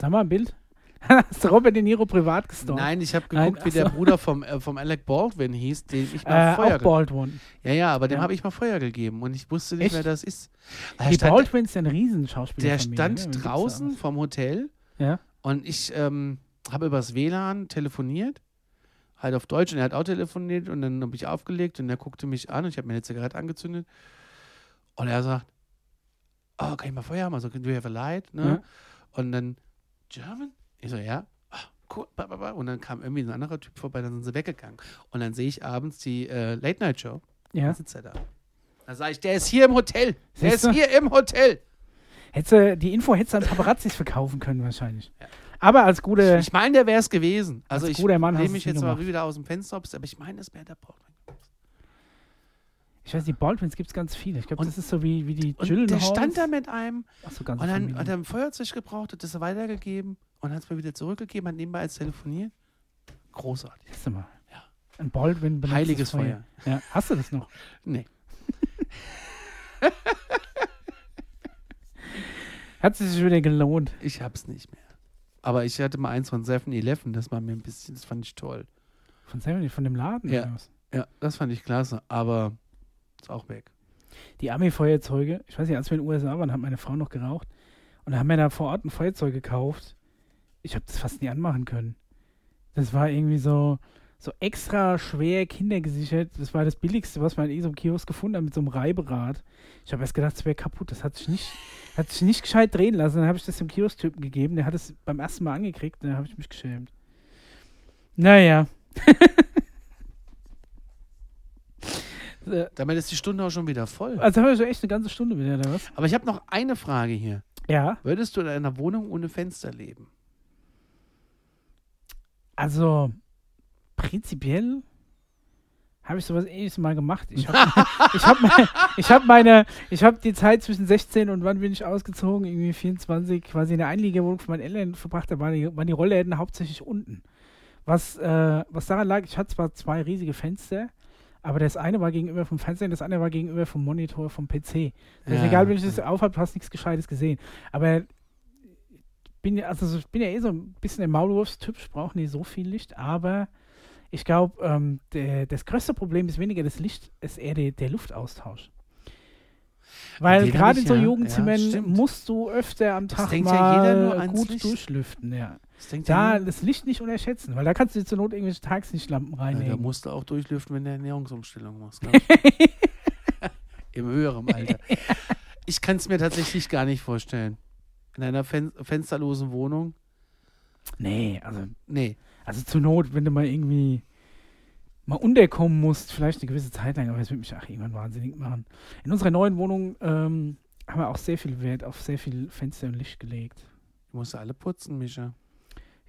Sag mal ein Bild. Hast du Robert De Niro privat gestorben? Nein, ich habe Nein, geguckt, wie ach der. Bruder vom, äh, vom Alec Baldwin hieß, dem ich mal Äh, Feuer auch Baldwin. Ja, ja, aber dem Ja. habe ich mal Feuer gegeben und ich wusste nicht, Echt? wer das ist. Er Die stand, Baldwins sind ein Riesenschauspieler. der stand draußen vom Hotel Ja. und ich ähm, habe übers WLAN telefoniert, halt auf Deutsch und er hat auch telefoniert und dann habe ich aufgelegt und er guckte mich an und ich habe mir eine Zigarette angezündet und er sagt, oh, kann ich mal Feuer haben? Also, do you have a light? Ne? Ja. Und dann, German? Ich so, ja. Ah, cool. Und dann kam irgendwie ein anderer Typ vorbei, dann sind sie weggegangen. Und dann sehe ich abends die äh, Late-Night-Show. Ja. Dann sitzt er da. Da sage ich, der ist hier im Hotel. Der Siehst ist du? hier im Hotel. Hättest du, die Info hättest du an Paparazzis verkaufen können wahrscheinlich. Ja. Aber als guter, Ich meine, der wäre es gewesen. Also Als ich guter Mann nehme mich jetzt mal wieder aus dem Fenster, aber ich meine, es wäre der Baldwin. ich weiß, die Baldwins gibt es ganz viele. Ich glaube, das ist so wie, wie die Und Gyllenhaals. der stand da mit einem Ach so, ganz und dann hat er ein Feuerzeug gebraucht, hat das weitergegeben und hat es mir wieder zurückgegeben, hat nebenbei als telefoniert. Großartig. Siehst du mal. Ja. Ein Baldwin benutzt Heiliges das Feuer. Ja. Hast du das noch? Nee. Hat es sich wieder gelohnt. Ich hab's nicht mehr. Aber ich hatte mal eins von 7-Eleven, das war mir ein bisschen, das fand ich toll. Von Sammy, von dem Laden? Ja. Ja, das fand ich klasse, aber ist auch weg. Die Army-Feuerzeuge, ich weiß nicht, als wir in den USA waren, hat meine Frau noch geraucht. Und da haben wir da vor Ort ein Feuerzeug gekauft. Ich habe das fast nie anmachen können. Das war irgendwie so, so extra schwer kindergesichert. Das war das billigste, was man in so einem Kiosk gefunden hat, mit so einem Reiberad. Ich habe erst gedacht, es wäre kaputt. Das hat sich nicht, hat sich nicht gescheit drehen lassen. Dann habe ich das dem Kiosk-Typen gegeben. Der hat es beim ersten Mal angekriegt. Dann habe ich mich geschämt. Naja. Damit ist die Stunde auch schon wieder voll. Also haben wir schon echt eine ganze Stunde wieder, oder was? Aber ich habe noch eine Frage hier. Ja. Würdest du in einer Wohnung ohne Fenster leben? Also, prinzipiell habe ich sowas ähnliches mal gemacht. Ich habe ich hab meine, ich hab meine, ich habe die Zeit zwischen 16 und wann bin ich ausgezogen, irgendwie 24, quasi in der Einliegerwohnung von meinen Eltern verbracht. Da waren die, waren die Rollläden hauptsächlich unten. Was, äh, was daran lag, ich hatte zwar zwei riesige Fenster, aber das eine war gegenüber vom Fenster und das andere war gegenüber vom Monitor vom PC. Das ist Ja, egal, wenn ich das ja. aufhab, du hast nichts Gescheites gesehen. Aber bin ja, also ich bin ja eh so ein bisschen der Maulwurfstyp, ich brauche nicht so viel Licht, aber ich glaube, ähm, das größte Problem ist weniger das Licht, ist eher der, der Luftaustausch. Weil gerade in so ja. Jugendzimmern Ja, musst du öfter am Tag denkt ja jeder mal nur gut Licht. durchlüften, ja. Das Da ja, das Licht nicht unterschätzen, weil da kannst du zur Not irgendwelche Tageslichtlampen ja, da reinlegen. musst du auch durchlüften, wenn du Ernährungsumstellung machst. ich. Im höheren Alter. Ich kann es mir tatsächlich gar nicht vorstellen. In einer fen fensterlosen Wohnung? nee, also Nee. Also zur Not, wenn du mal irgendwie mal unterkommen musst, vielleicht eine gewisse Zeit lang, aber es wird mich auch irgendwann wahnsinnig machen. In unserer neuen Wohnung ähm, haben wir auch sehr viel Wert auf sehr viel Fenster und Licht gelegt. Du musst alle putzen, Mischa.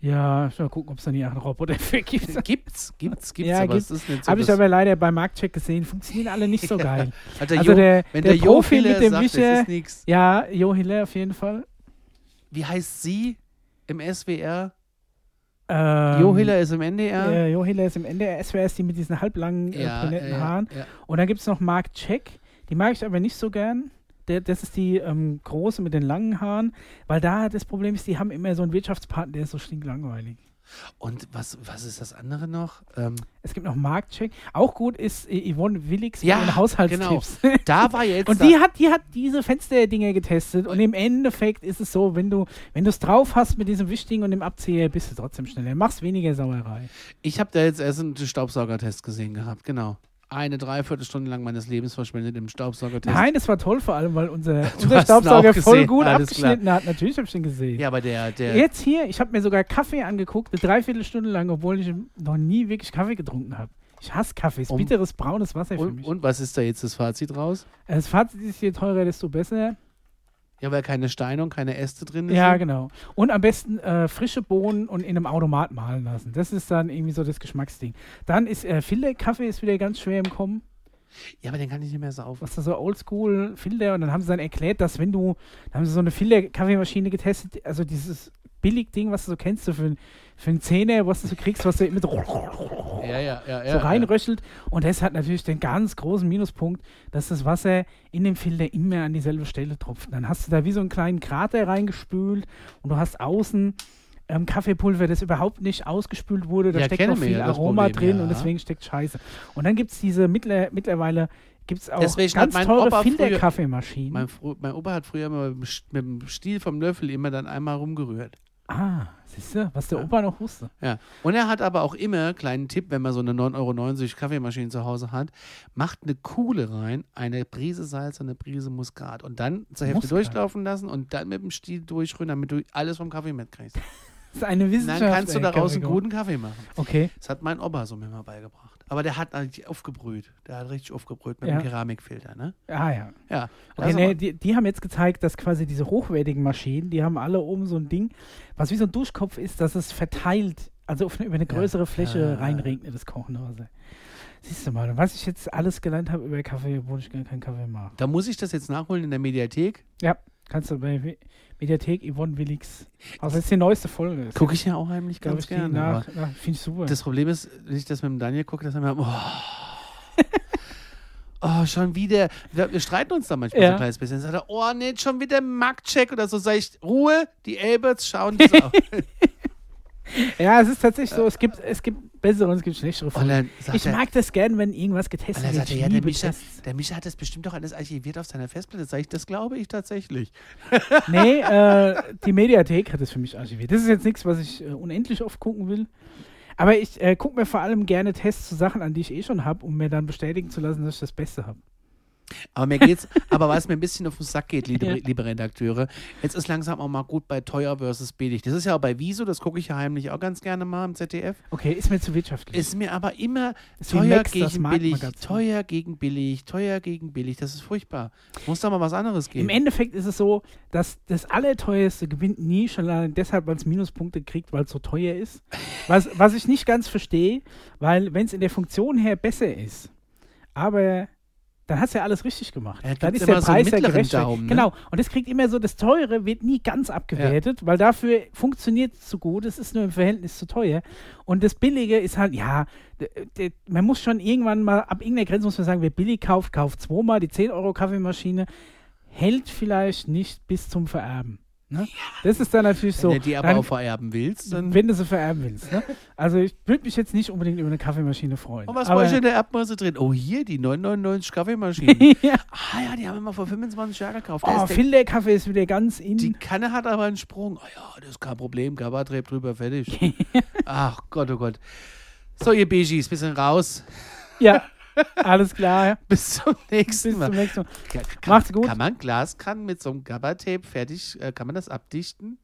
Ja, ich mal gucken, ob es da nie auch einen Roboter für gibt. Gibt's, gibt's, gibt's, Ja, gibt's. nicht so. Habe ich aber leider beim Marktcheck gesehen, funktionieren alle nicht so geil. Alter, Also Jo- der, wenn der, der, Jo Profi mit dem das nix. ja, Jo Hiller auf jeden Fall. Wie heißt sie im SWR? Ähm, Jo Hiller ist im NDR. äh, Jo Hiller ist im NDR, SWR ist die mit diesen halblangen, äh, brünetten ja, Haaren. ja. Und dann gibt es noch Mark Check. Die mag ich aber nicht so gern. Der, das ist die ähm, große mit den langen Haaren. Weil da das Problem ist, die haben immer so einen Wirtschaftspartner, der ist so stinklangweilig. Und was, was ist das andere noch? Ähm, Es gibt noch Mark Check. Auch gut ist äh, Yvonne Willigs Ja, mit ihren Haushaltstipps. da war jetzt. Und die hat, die hat diese Fensterdinger getestet und im Endeffekt ist es so, wenn du, es drauf hast mit diesem Wichtigen und dem Abzieher, bist du trotzdem schneller. Machst weniger Sauerei. ich habe da jetzt erst einen Staubsaugertest gesehen gehabt, genau. Eine Dreiviertelstunde lang meines Lebens verschwendet im Staubsaugertest. Nein, das war toll, vor allem, weil unser, unser Staubsauger voll gut alles klar. abgeschnitten hat. Natürlich habe ich den gesehen. Ja, aber der, der, Jetzt hier, ich habe mir sogar Kaffee angeguckt, eine Dreiviertelstunde lang, obwohl ich noch nie wirklich Kaffee getrunken habe. Ich hasse Kaffee, ist Um- bitteres, braunes Wasser für und, mich. und was ist da jetzt das Fazit raus? das Fazit ist, je teurer, desto besser. Ja, weil keine Steine und keine Äste drin sind. Ja, genau. Und am besten äh, frische Bohnen und in einem Automat mahlen lassen. Das ist dann irgendwie so das Geschmacksding. Dann ist äh, Filterkaffee ist wieder ganz schwer im Kommen. Ja, aber den kann ich nicht mehr saufen. Was da so oldschool Filter. Und dann haben sie dann erklärt, dass wenn du, dann haben sie so eine Filter-Kaffeemaschine getestet, also dieses Billigding, was du so kennst, so für, für einen Zehner, was du so kriegst, was du mit Ja, ja, ja. so reinröchelt. Und das hat natürlich den ganz großen Minuspunkt, dass das Wasser in dem Filter immer an dieselbe Stelle tropft. Dann hast du da wie so einen kleinen Krater reingespült und du hast außen ähm, Kaffeepulver, das überhaupt nicht ausgespült wurde. Da steckt noch viel Aroma Problem, drin und deswegen steckt Scheiße. Und dann gibt es diese mittler, mittlerweile gibt's auch Deswegen ganz teure Opa Filterkaffeemaschinen. Mein, mein Opa hat früher immer mit dem Stiel vom Löffel immer dann einmal rumgerührt. Ah, siehst du, was der. Opa noch wusste. Ja. Und er hat aber auch immer, kleinen Tipp, wenn man so eine 9,90 Euro Kaffeemaschine zu Hause hat, macht eine Kuhle rein, eine Prise Salz und eine Prise Muskat. Und dann zur Hälfte Muskat. durchlaufen lassen und dann mit dem Stiel durchrühren, damit du alles vom Kaffee mitkriegst. Das ist eine Wissenschaft. dann kannst du daraus einen guten Kaffee machen. Okay. Das hat mein Opa so mir mal beigebracht. Aber der hat eigentlich aufgebrüht. Der hat richtig aufgebrüht mit Ja. dem Keramikfilter, ne? Ah ja. Ja. Okay, Das nee, die, die haben jetzt gezeigt, dass quasi diese hochwertigen Maschinen, die haben alle oben so ein Ding, was wie so ein Duschkopf ist, dass es verteilt, also auf eine, über eine Ja. größere Fläche Ja. reinregnet, das kochende Wasser. Siehst du mal, was ich jetzt alles gelernt habe über Kaffee, obwohl ich gar keinen Kaffee mag. da muss ich das jetzt nachholen in der Mediathek. Kannst du bei Mediathek Yvonne Willigs. Also das ist die neueste Folge. Gucke ich ja auch heimlich ganz ich, gerne. nach, nach, Finde ich super. Das Problem ist, wenn ich das mit dem Daniel gucke, dass er mir. Oh, oh schon wieder. Wir, wir streiten uns da manchmal so Ja. ein kleines bisschen. Dann sagt er, oh, nee, schon wieder Marktcheck oder so. Sag ich, Ruhe, die Elberts schauen das auch. Ja, es ist tatsächlich so, es gibt, es gibt bessere und es gibt schlechtere Folgen. Ich mag das gern, wenn irgendwas getestet wird. sagt er, ja, der Micha, der Micha hat das bestimmt doch alles archiviert auf seiner Festplatte. Sag ich, das glaube ich tatsächlich. Nee, äh, die Mediathek hat es für mich archiviert. Das ist jetzt nichts, was ich äh, unendlich oft gucken will. Aber ich äh, gucke mir vor allem gerne Tests zu Sachen an, die ich eh schon habe, um mir dann bestätigen zu lassen, dass ich das Beste habe. Aber mir geht's, aber was mir ein bisschen auf den Sack geht, liebe, Ja. liebe Redakteure, jetzt ist langsam auch mal gut bei teuer versus billig. Das ist ja auch bei Wieso, das gucke ich ja heimlich auch ganz gerne mal im ZDF. Okay, ist mir zu wirtschaftlich. Ist mir aber immer teuer Max, gegen billig, teuer gegen billig, teuer gegen billig. Das ist furchtbar. Muss da mal was anderes Im geben. Endeffekt ist es so, dass das Allerteuerste gewinnt nie, schon allein deshalb, weil es Minuspunkte kriegt, weil es so teuer ist. Was, was ich nicht ganz verstehe, weil wenn es in der Funktion her besser ist, aber dann hast du ja alles richtig gemacht. Ja, dann ist der immer so Preis ja mittleren gerecht. Daumen, ne? Genau. Und es kriegt immer so, das Teure wird nie ganz abgewertet, weil dafür funktioniert es zu gut. Es ist nur im Verhältnis zu teuer. Und das Billige ist halt, ja, man muss schon irgendwann mal, ab irgendeiner Grenze muss man sagen, wer billig kauft, kauft zweimal. Die 10 Euro Kaffeemaschine hält vielleicht nicht bis zum Vererben. Ne? Das ist dann natürlich so. Wenn du die aber dann, auch vererben willst, dann. wenn du sie vererben willst. Ne? Also ich würde mich jetzt nicht unbedingt über eine Kaffeemaschine freuen. Und was war ich in der Erbmasse drin? Oh, hier, die 999 Kaffeemaschinen. ja. ah ja, die haben wir mal vor 25 Jahren gekauft. Oh, Da ist der- Filterkaffee ist wieder ganz in. die Kanne hat aber einen Sprung. Oh ja, das ist kein Problem. Gabatreib drüber, fertig. Ach Gott, oh Gott. So, ihr Bigis, bisschen raus. ja, alles klar. Bis zum nächsten Bis Mal. zum nächsten Mal. Ja, kann, Macht's gut. Kann man Glaskannen mit so einem Gabatape fertig, äh, kann man das abdichten?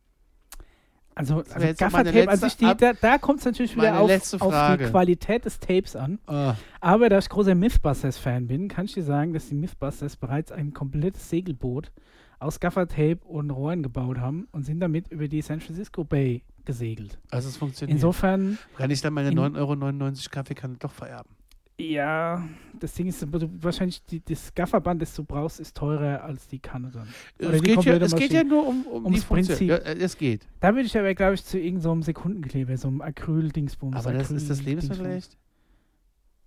Also, also Gaffertape letzte sich, die, da, da kommt es natürlich wieder auf, auf die. Qualität des Tapes an. Ah, Aber da ich großer Mythbusters-Fan bin, kann ich dir sagen, dass die Mythbusters bereits ein komplettes Segelboot aus Gaffertape und Rohren gebaut haben und sind damit über die San Francisco Bay gesegelt. also es funktioniert. Insofern, kann ich dann meine in- 9,99 Euro Kaffeekanne doch vererben? Ja, das Ding ist, wahrscheinlich die, das Gafferband, das du brauchst, ist teurer als die Kanne dann. Oder Es geht, ja, es geht ja nur um, um Ums. Prinzip. Ja, äh, es geht. Da würde ich aber, glaube ich, zu irgendeinem Sekundenkleber, so einem Acryl-Dingsbums. Aber das ist das Acryl- lebensvergleicht?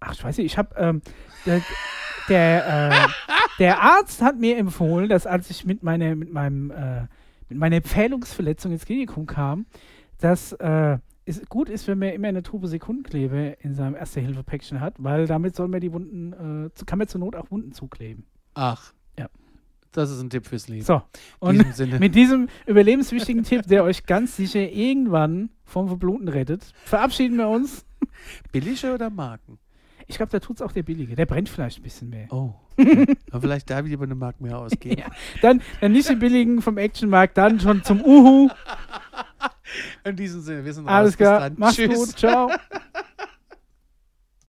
Ach, ich weiß nicht, ich habe, ähm, der, der, äh, der Arzt hat mir empfohlen, dass als ich mit, meiner, mit, meinem, äh, mit meiner Pfählungsverletzung ins Klinikum kam, dass äh, es gut ist, wenn man immer eine Tube Sekundenkleber in seinem Erste-Hilfe-Päckchen hat, weil damit soll man die Wunden, äh, zu- kann man zur Not auch Wunden zukleben. Ach. Ja. Das ist ein Tipp fürs Leben. So, und diesem mit diesem überlebenswichtigen Tipp, der euch ganz sicher irgendwann vom Verbluten rettet, verabschieden wir uns. Billige oder Marken? Ich glaube, da tut es auch der Billige. Der brennt vielleicht ein bisschen mehr. Oh. Aber vielleicht da wieder eine Mark mehr ausgeben. Ja. Dann, dann nicht den billigen vom Actionmarkt, dann schon zum Uhu. In diesem Sinne, wir sind raus. Alles klar. Mach's Tschüss. gut. Ciao.